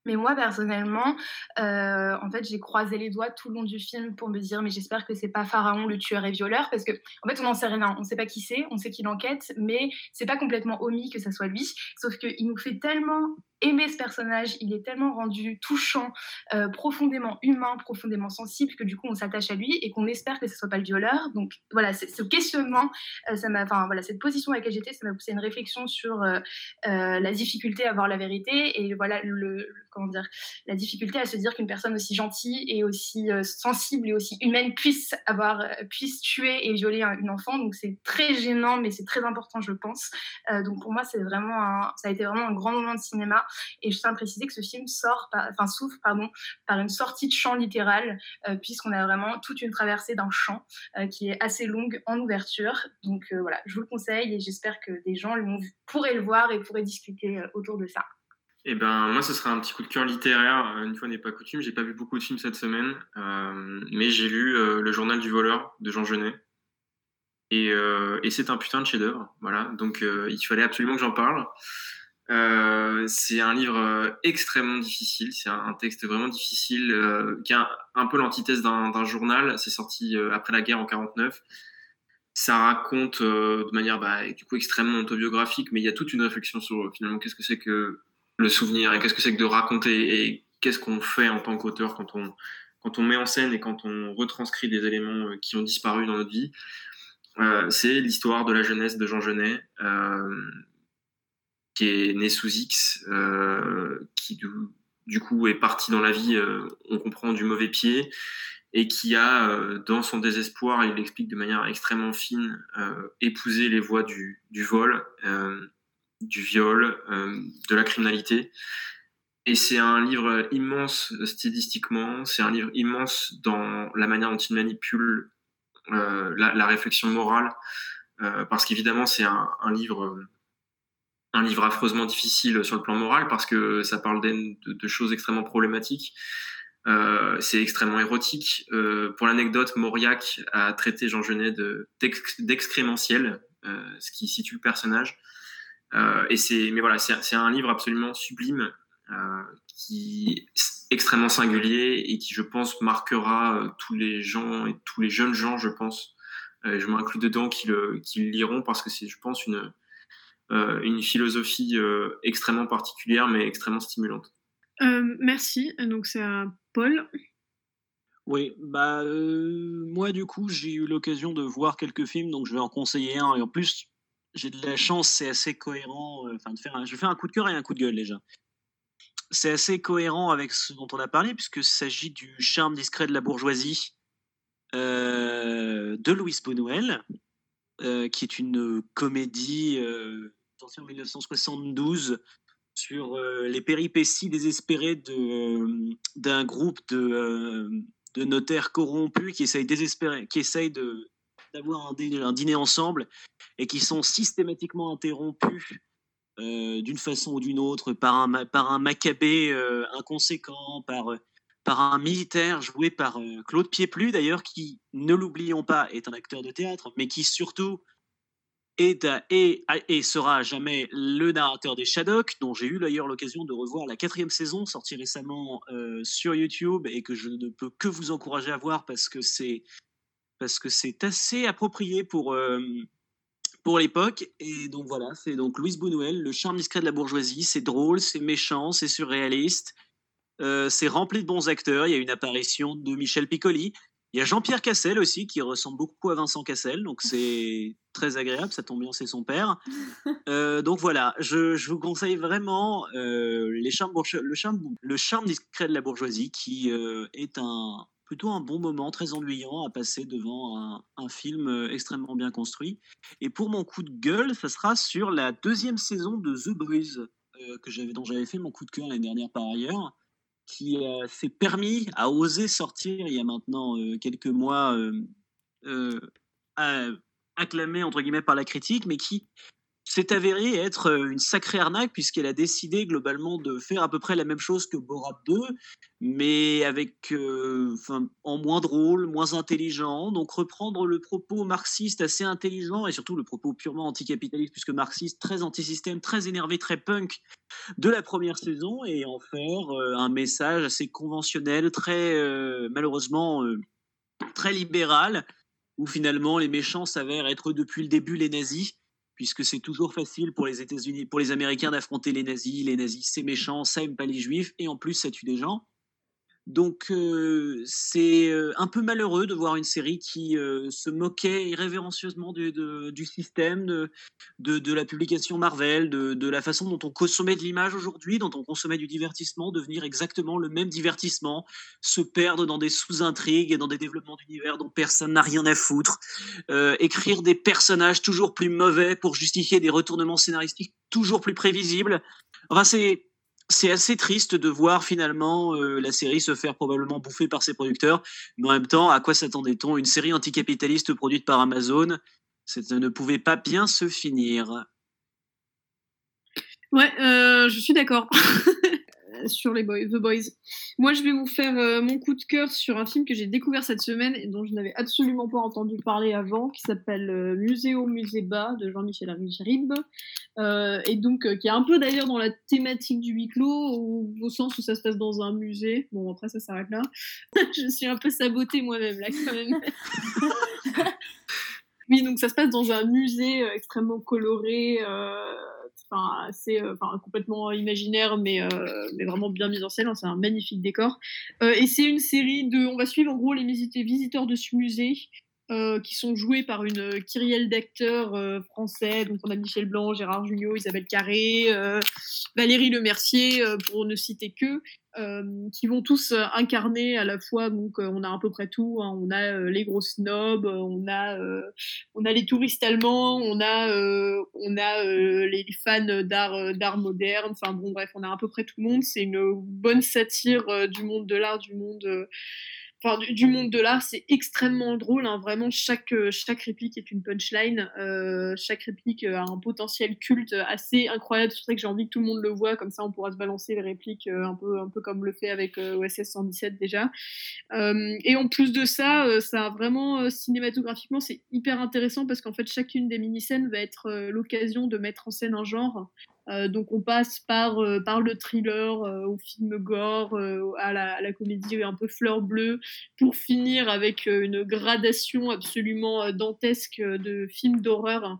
Mais moi, personnellement, euh, en fait, j'ai croisé les doigts tout le long du film pour me dire, mais j'espère que c'est pas Pharaon, le tueur et violeur, parce que, en fait, on n'en sait rien. On sait pas qui c'est, on sait qu'il enquête, mais c'est pas complètement omis que ça soit lui. Sauf qu'il nous fait tellement aimer ce personnage, il est tellement rendu touchant, euh, profondément humain, profondément sensible que du coup on s'attache à lui et qu'on espère que ce soit pas le violeur. Donc voilà, ce questionnement, euh, ça voilà, cette position à laquelle j'étais, ça m'a poussé une réflexion sur euh, la difficulté à voir la vérité et voilà comment dire, la difficulté à se dire qu'une personne aussi gentille et aussi sensible et aussi humaine puisse avoir, puisse tuer et violer une enfant. Donc c'est très gênant, mais c'est très important, je pense. donc pour moi, vraiment, un, ça a été vraiment un grand moment de cinéma. Et je tiens à préciser que ce film sort, enfin, souffre pardon, par une sortie de champ littéral, euh, puisqu'on a vraiment toute une traversée d'un champ euh, qui est assez longue en ouverture. Donc euh, voilà, je vous le conseille et j'espère que des gens pourraient le voir et pourraient discuter autour de ça. Eh ben, moi, ce sera un petit coup de cœur littéraire. Une fois n'est pas coutume, j'ai pas vu beaucoup de films cette semaine, mais j'ai lu Le Journal du voleur de Jean Genet. Et, et c'est un putain de chef-d'œuvre. Voilà, donc il fallait absolument que j'en parle. Euh, c'est un livre euh, extrêmement difficile, c'est un, texte vraiment difficile, euh, qui a un, peu l'antithèse d'un journal. C'est sorti après la guerre en 49. Ça raconte de manière bah, du coup extrêmement autobiographique, mais il y a toute une réflexion sur finalement qu'est-ce que c'est que le souvenir et qu'est-ce que c'est que de raconter et qu'est-ce qu'on fait en tant qu'auteur quand on quand on met en scène et quand on retranscrit des éléments qui ont disparu dans notre vie. c'est l'histoire de la jeunesse de Jean Genet, qui est né sous X, euh, qui du, coup est parti dans la vie, euh, on comprend, du mauvais pied, et qui a, euh, dans son désespoir, il l'explique de manière extrêmement fine, épousé les voies du, du vol, du viol, de la criminalité. Et c'est un livre immense stylistiquement, c'est un livre immense dans la manière dont il manipule la, réflexion morale, parce qu'évidemment c'est un, livre un livre affreusement difficile sur le plan moral parce que ça parle de, choses extrêmement problématiques. Euh, c'est extrêmement érotique. Euh, pour l'anecdote, Mauriac a traité Jean Genet d'excrémentiel, euh, ce qui situe le personnage. Euh, et c'est, mais voilà, c'est un livre absolument sublime, euh, qui est extrêmement singulier et qui, je pense, marquera tous les gens et tous les jeunes gens, je pense. je m'inclus dedans qui le, qui le liront parce que c'est, je pense, une euh, une philosophie euh, extrêmement particulière, mais extrêmement stimulante. Euh, merci. Donc c'est à Paul. Oui, bah moi du coup j'ai eu l'occasion de voir quelques films, donc je vais en conseiller un. Et en plus j'ai de la chance, c'est assez cohérent. Enfin de faire, un, je vais faire un coup de cœur et un coup de gueule déjà. C'est assez cohérent avec ce dont on a parlé puisque s'agit du charme discret de la bourgeoisie de Louis Bonuel, qui est une comédie en 1972 sur euh, les péripéties désespérées euh, d'un groupe de, euh, de, notaires corrompus qui essayent, qui d'avoir un, dîner ensemble et qui sont systématiquement interrompus d'une façon ou d'une autre par un, par un inconséquent, par, par un militaire joué par Claude Pieplu d'ailleurs, qui, ne l'oublions pas, est un acteur de théâtre, mais qui surtout et, sera jamais le narrateur des Shadok, dont j'ai eu d'ailleurs l'occasion de revoir la quatrième saison, sortie récemment euh, sur YouTube, et que je ne peux que vous encourager à voir parce que c'est parce que c'est assez approprié pour euh, pour l'époque. Et donc voilà, c'est donc Louise Bounouel, le charme discret de la bourgeoisie. C'est drôle, c'est méchant, c'est surréaliste. Euh, c'est rempli de bons acteurs. Il y a une apparition de Michel Piccoli. Il y a Jean-Pierre Cassel aussi, qui ressemble beaucoup à Vincent Cassel, donc c'est très agréable, ça tombe bien, c'est son père. Euh, donc voilà, je, vous conseille vraiment euh, les charmes, le, charme, le charme discret de la bourgeoisie, qui euh, est un, plutôt un bon moment, très ennuyant à passer devant un, un film extrêmement bien construit. Et pour mon coup de gueule, ça sera sur la deuxième saison de The Boys, euh, que j'avais, dont j'avais fait mon coup de cœur l'année dernière par ailleurs, qui euh, s'est permis, a osé sortir il y a maintenant euh, quelques mois, euh, acclamé entre guillemets par la critique, mais qui s'est avéré être euh, une sacrée arnaque puisqu'elle a décidé globalement de faire à peu près la même chose que Borat 2, mais avec, euh, en moins drôle, moins intelligent. Donc reprendre le propos marxiste assez intelligent et surtout le propos purement anticapitaliste puisque marxiste, très antisystème, très énervé, très punk de la première saison et en faire euh, un message assez conventionnel, très malheureusement très libéral où finalement les méchants s'avèrent être depuis le début les nazis puisque c'est toujours facile pour les États-Unis, pour les Américains d'affronter les nazis. Les nazis, c'est méchant, ça aime pas les juifs, et en plus, ça tue des gens. Donc, c'est un peu malheureux de voir une série qui se moquait irrévérencieusement du, système, de, la publication Marvel, de, la façon dont on consommait de l'image aujourd'hui, dont on consommait du divertissement, devenir exactement le même divertissement, se perdre dans des sous-intrigues et dans des développements d'univers dont personne n'a rien à foutre, écrire des personnages toujours plus mauvais pour justifier des retournements scénaristiques toujours plus prévisibles. Enfin, c'est c'est assez triste de voir finalement euh, la série se faire probablement bouffer par ses producteurs, mais en même temps, à quoi s'attendait-on? Une série anticapitaliste produite par Amazon, ça ne pouvait pas bien se finir. Ouais, euh, je suis d'accord sur les boys, The Boys. Moi, je vais vous faire euh, mon coup de cœur sur un film que j'ai découvert cette semaine et dont je n'avais absolument pas entendu parler avant, qui s'appelle Muséo Muséba de Jean-Michel Ribes, euh, et donc euh, qui est un peu d'ailleurs dans la thématique du huis clos, au, au sens où ça se passe dans un musée. Bon, après, ça s'arrête là. je suis un peu sabotée moi-même là, quand même. Oui, donc ça se passe dans un musée euh, extrêmement coloré, euh, enfin assez, euh, enfin complètement imaginaire, mais euh, mais vraiment bien mis en scène. hein, C'est un magnifique décor. Euh, et c'est une série de, on va suivre en gros les visite- visiteurs de ce musée. Euh, qui sont joués par une euh, kyrielle d'acteurs euh, français. Donc on a Michel Blanc, Gérard Jugnot, Isabelle Carré, euh, Valérie Lemercier, pour ne citer que, qui vont tous incarner à la fois, donc on a à peu près tout, hein. on a les gros snobs, on a, on a les touristes allemands, on a, on a les fans d'art, d'art moderne, enfin bon bref, on a à peu près tout le monde, c'est une bonne satire du monde de l'art, du monde... du, monde de l'art, c'est extrêmement drôle. hein. Vraiment, chaque, euh, chaque réplique est une punchline. Euh, chaque réplique a un potentiel culte assez incroyable. C'est pour ça que j'ai envie que tout le monde le voit. Comme ça, on pourra se balancer les répliques euh, un, peu, un peu comme le fait avec OSS 117 déjà. Et en plus de ça, ça a vraiment, cinématographiquement, c'est hyper intéressant parce qu'en fait, chacune des mini-scènes va être l'occasion de mettre en scène un genre. Euh, donc on passe par, euh, le thriller euh, au film gore, à, la, comédie un peu fleur bleue, pour finir avec une gradation absolument dantesque de films d'horreur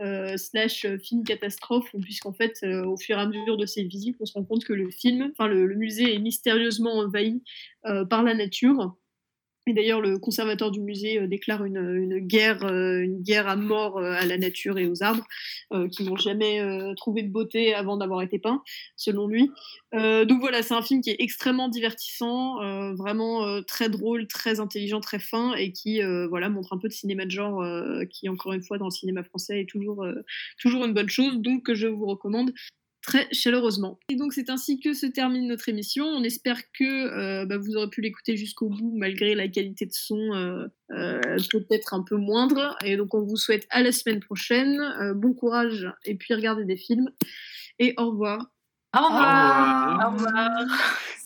euh, slash film catastrophe, puisqu'en fait, au fur et à mesure de ces visites, on se rend compte que le film, enfin le, musée est mystérieusement envahi par la nature. Et d'ailleurs, le conservateur du musée euh, déclare une, une guerre, euh, une guerre à mort euh, à la nature et aux arbres, qui n'ont jamais trouvé de beauté avant d'avoir été peints, selon lui. Donc voilà, c'est un film qui est extrêmement divertissant, vraiment très drôle, très intelligent, très fin, et qui voilà montre un peu de cinéma de genre, qui encore une fois dans le cinéma français est toujours toujours une bonne chose. Donc que je vous recommande très chaleureusement. Et donc c'est ainsi que se termine notre émission. On espère que euh, bah, vous aurez pu l'écouter jusqu'au bout malgré la qualité de son euh, euh, peut-être un peu moindre. Et donc on vous souhaite à la semaine prochaine. Euh, bon courage et puis regardez des films. Et au revoir. Au revoir. Au revoir.